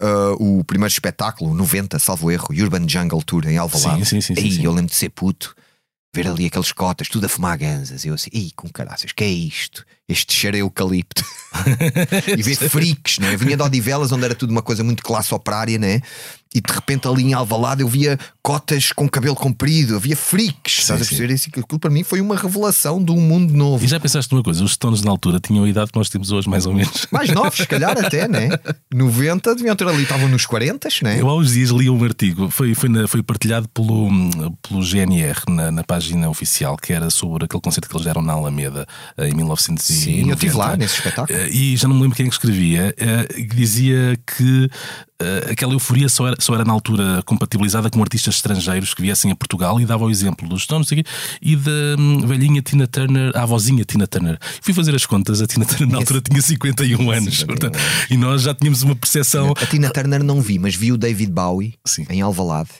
ah, o primeiro espetáculo, 90, salvo erro, Urban Jungle Tour em Alvalade. Sim, sim, sim, Ei, sim, sim. eu lembro de ser puto, ver ali aqueles cotas, tudo a fumar ganzas. Eu assim, ei, com caraças, que é isto? Este cheiro a eucalipto. e ver freaks, né? Eu vinha de Odivelas, onde era tudo uma coisa muito classe operária, né? E de repente ali em Alvalade eu via cotas com cabelo comprido, havia freaks, estás a perceber? Isso, aquilo para mim foi uma revelação de um mundo novo. E já pensaste numa coisa? Os Stones na altura tinham a idade que nós temos hoje, mais ou menos. Mais novos, se calhar até, né? 90 deviam ter ali, estavam nos 40, né? Eu há uns dias li um artigo, foi, foi, na- foi partilhado pelo, pelo GNR na, na página oficial, que era sobre aquele concerto que eles deram na Alameda eh, em 1990. Sim, eu estive lá nesse espetáculo. Eh, E já não me lembro quem é que escrevia, eh, que dizia que aquela euforia só era, só era na altura compatibilizada com artistas estrangeiros que viessem a Portugal e dava o exemplo dos Stones e da hum, velhinha Tina Turner, a avózinha Tina Turner. Fui fazer as contas, a Tina Turner na altura tinha 51 anos, 51 portanto, e nós já tínhamos uma percepção. A Tina Turner não vi, mas vi o David Bowie Sim. em Alvalade.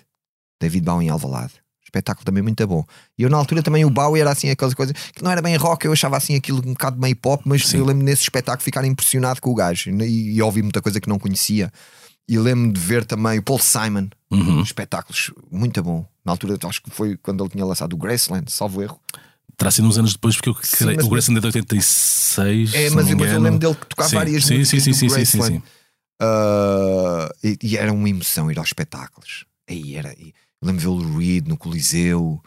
David Bowie em Alvalade. Espetáculo também muito bom. E eu na altura também o Bowie era assim aquela coisa que não era bem rock, eu achava assim aquilo um bocado meio pop, mas Sim. eu lembro nesse espetáculo ficar impressionado com o gajo e, e ouvi muita coisa que não conhecia. E lembro de ver também o Paul Simon, Uhum. espetáculos muito bom. Na altura acho que foi quando ele tinha lançado o Graceland, salvo erro. Terá sido uns anos depois, porque eu Sim, creio- o Graceland é de 86. É, mas, mas eu lembro dele que tocava Sim, várias sim, músicas sim, sim, do sim, sim, sim, Graceland. Ah, e, e era uma emoção ir aos espetáculos. Aí era, e lembro de ver o Reed no Coliseu,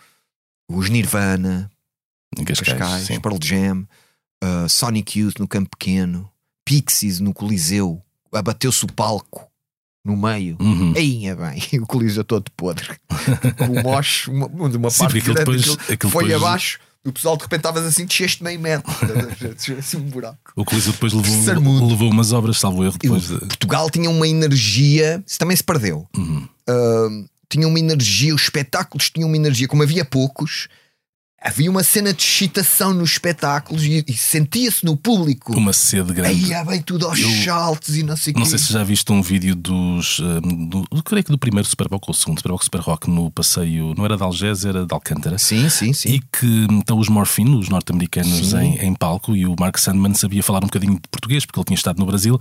os Nirvana, Em Cascais, Cascais, sim. Pearl Jam, ah, Sonic Youth no Campo Pequeno, Pixies no Coliseu, abateu-se o palco no meio. Uhum. É bem, o Coliseu todo podre. o mosh, uma, uma Sim, parte grande, depois- aquilo foi depois- abaixo. O pessoal de repente estavas assim, desceste meio metro. Assim um buraco. O Coliseu depois levou, levou umas obras, salvo erro, depois de. Portugal tinha uma energia, isso também se perdeu. Uhum. Ah, tinha uma energia, os espetáculos tinham uma energia, como havia poucos, havia uma cena de excitação nos espetáculos e, e sentia-se no público. Uma sede grande. Aí bem tudo aos Eu- saltos e não sei o Não sei se já viste um vídeo dos. hum, do, eu creio que do primeiro Super Bowl ou o segundo Super Bowl Super Rock no passeio. Não era de Algés, era de Alcântara. Sim, sim, sim. E que estão os Morfino, os norte-americanos, em, em palco, e o Mark Sandman sabia falar um bocadinho de português, porque ele tinha estado no Brasil.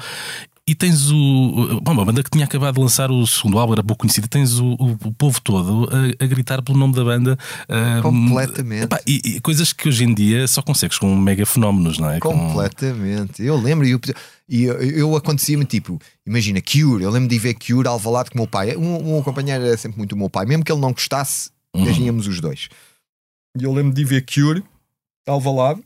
E tens o. Bom, uma banda que tinha acabado de lançar o segundo álbum, era pouco conhecida, tens o, o- o povo todo a, a gritar pelo nome da banda. ah, Completamente. epá, e, e coisas que hoje em dia só consegues com mega fenómenos, não é? Com- Completamente. Eu lembro, e eu, e eu, eu acontecia-me tipo, imagina, Cure, eu lembro de ir ver Cure Alvalade com o meu pai. Um, um companheiro era sempre muito o meu pai, mesmo que ele não gostasse, Uhum. nós íamos os dois. E eu lembro de ir ver Cure Alvalade.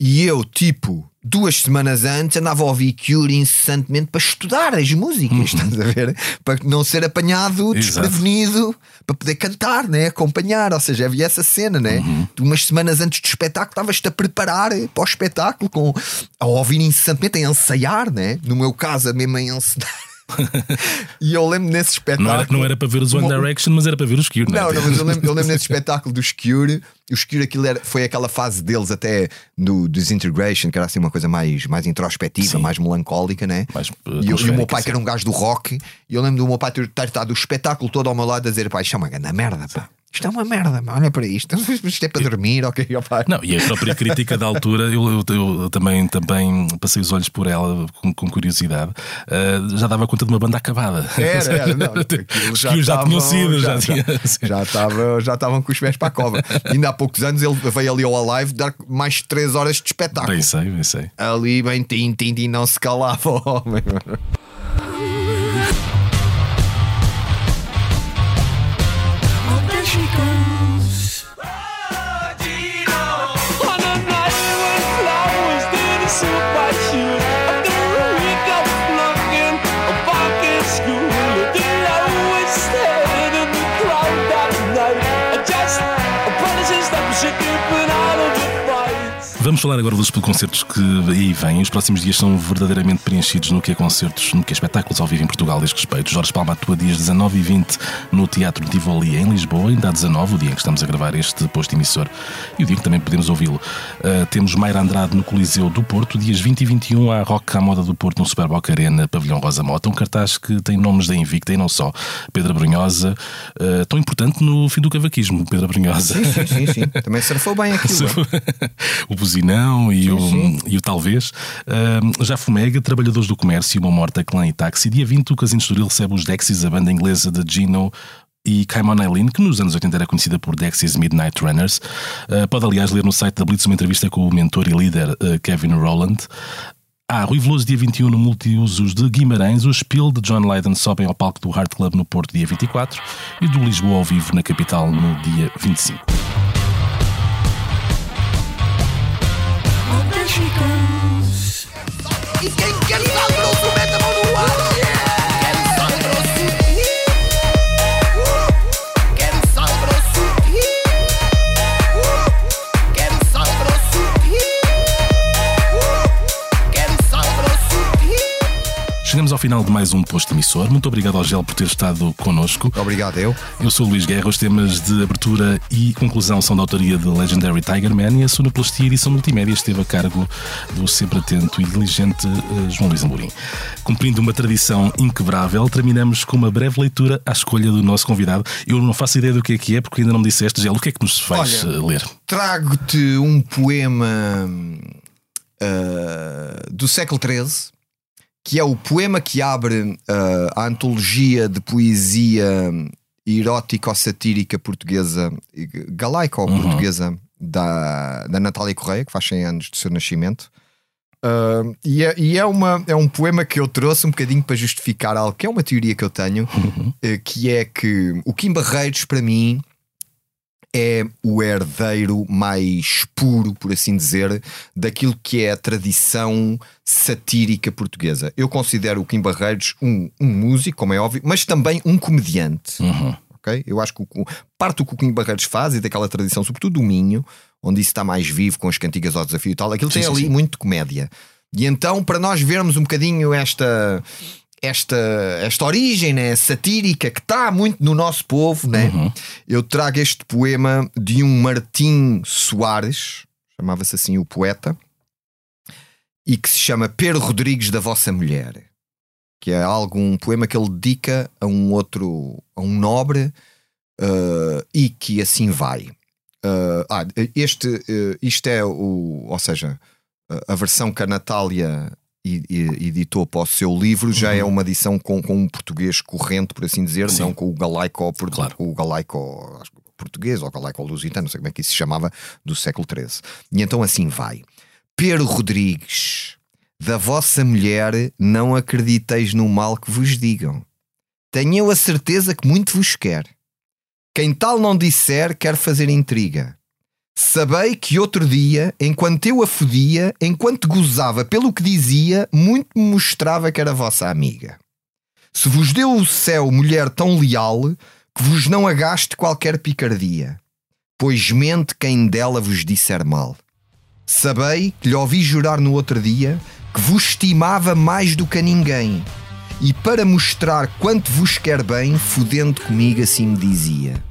E eu, tipo, duas semanas antes andava a ouvir Cure incessantemente para estudar as músicas, estás a ver? Para não ser apanhado, Uhum. Exato. desprevenido, para poder cantar, né? acompanhar. Ou seja, havia essa cena, né? Uhum. De umas semanas antes do espetáculo, estavas-te a preparar para o espetáculo, com, a ouvir incessantemente, a ensaiar, né? No meu caso, a encenar. e eu lembro nesse espetáculo. Não era, não era para ver os One Direction, mas era para ver os Cure, Não, é? não, mas eu lembro, eu lembro nesse espetáculo dos Cure. Os Cure, aquilo era, foi aquela fase deles até do Disintegration, que era assim uma coisa mais, mais introspectiva, Sim. mais melancólica, né? Mais, uh, E, eu- e o meu pai, que era um gajo do rock, e eu lembro do meu pai ter, ter estado o espetáculo todo ao meu lado a dizer: pai, isto é uma grande merda, pá. Isto é uma merda, olha para isto. Isto é para dormir, ok. Não, e a própria crítica da altura, eu, eu- eu também, também passei os olhos por ela com, com curiosidade. Ah, já dava conta de uma banda acabada. Era, era, não. que já tinham sido, já, tinha. sim. já estavam já estavam com os pés para a cova. Ainda há poucos anos ele veio ali ao Alive dar mais 3 horas de espetáculo. Bem sei, bem sei. Ali bem tim, tim, tim, não se calava homem. Vamos falar agora dos concertos que aí vêm. Os próximos dias são verdadeiramente preenchidos no que é concertos, no que é espetáculos ao vivo em Portugal, desde respeito. Jorge Palma atua dias 19 e 20 no Teatro Tivoli em Lisboa, ainda há 19, o dia em que estamos a gravar este posto emissor e o dia em que também podemos ouvi-lo. Uh, temos Mayra Andrade no Coliseu do Porto, dias 20 e 21 há Rock à Moda do Porto no Superboc Arena, Pavilhão Rosa Mota, um cartaz que tem nomes da Invicta e não só. Pedro Brunhosa, uh, tão importante no fim do cavaquismo, Pedro Brunhosa. Sim, sim, sim, sim. Também surfou bem aquilo. o Buzinão e, o, sim. e o Talvez. Ahm, já Fumega, Trabalhadores do Comércio, Uma Morta, Clã e Táxi. Dia 20, o Casino Estoril recebe os Dexys, a banda inglesa de Gino e Kaimon Eileen, que nos anos 80 era conhecida por Dexys Midnight Runners. Ah, pode, aliás, ler no site da Blitz uma entrevista com o mentor e líder ah, Kevin Rowland. Ah, Rui Veloso, dia 21, no Multiusos de Guimarães. O Spiel de John Lydon sobem ao palco do Heart Club no Porto, dia 24. E do Lisboa ao vivo na capital, no dia 25. E quem quer sal grosso, mete Chegamos ao final de mais um posto emissor. Muito obrigado ao Gel por ter estado connosco. Obrigado, eu. Eu sou o Luís Guerra. Os temas de abertura e conclusão são da autoria de Legendary Tiger Man e a sonoplastia e edição multimédia esteve a cargo do sempre atento e diligente eh, João Luís Amorim. Cumprindo uma tradição inquebrável, terminamos com uma breve leitura à escolha do nosso convidado. Eu não faço ideia do que é que é, porque ainda não me disseste, Gel, o que é que nos faz Olha, eh, ler? Trago-te um poema ah, do século XIII, que é o poema que abre ah, a antologia de poesia erótico-satírica portuguesa, galaico-portuguesa, da, da Natália Correia, que faz 100 anos do seu nascimento. Ah, e é, e é, uma, é um poema que eu trouxe um bocadinho para justificar algo que é uma teoria que eu tenho, eh, que é que o Kim Barreiros, para mim, é o herdeiro mais puro, por assim dizer, daquilo que é a tradição satírica portuguesa. Eu considero o Kim Barreiros um, um músico, como é óbvio, mas também um comediante. ok? Eu acho que o, parte do que o Kim Barreiros faz e daquela tradição, sobretudo do Minho, onde isso está mais vivo com as cantigas ao desafio e tal, aquilo tem sim, ali sim. muito comédia. E então, para nós vermos um bocadinho esta. Esta, esta origem né, satírica que está muito no nosso povo, né? eu trago este poema de um Martim Soares, chamava-se assim o poeta, e que se chama Pedro Rodrigues da Vossa Mulher, que é algo, um poema que ele dedica a um outro, a um nobre, eh, e que assim vai. Eh, ah, este, eh, isto é o, ou seja, a- a versão que a Natália e- e- editou para o seu livro já é uma edição com, com um português corrente, por assim dizer, Sim. não com o galaico, por- Claro. com o galaico português ou galaico lusitano, não sei como é que isso se chamava, do século XIII. E então assim vai. Pedro Rodrigues, da vossa mulher não acrediteis no mal que vos digam. Tenho a certeza que muito vos quer. Quem tal não disser, quer fazer intriga. Sabei que outro dia, enquanto eu a fodia, enquanto gozava pelo que dizia, muito me mostrava que era vossa amiga. Se vos deu o céu mulher tão leal, que vos não agaste qualquer picardia, pois mente quem dela vos disser mal. Sabei que lhe ouvi jurar no outro dia que vos estimava mais do que a ninguém, e para mostrar quanto vos quer bem, fudendo comigo assim me dizia.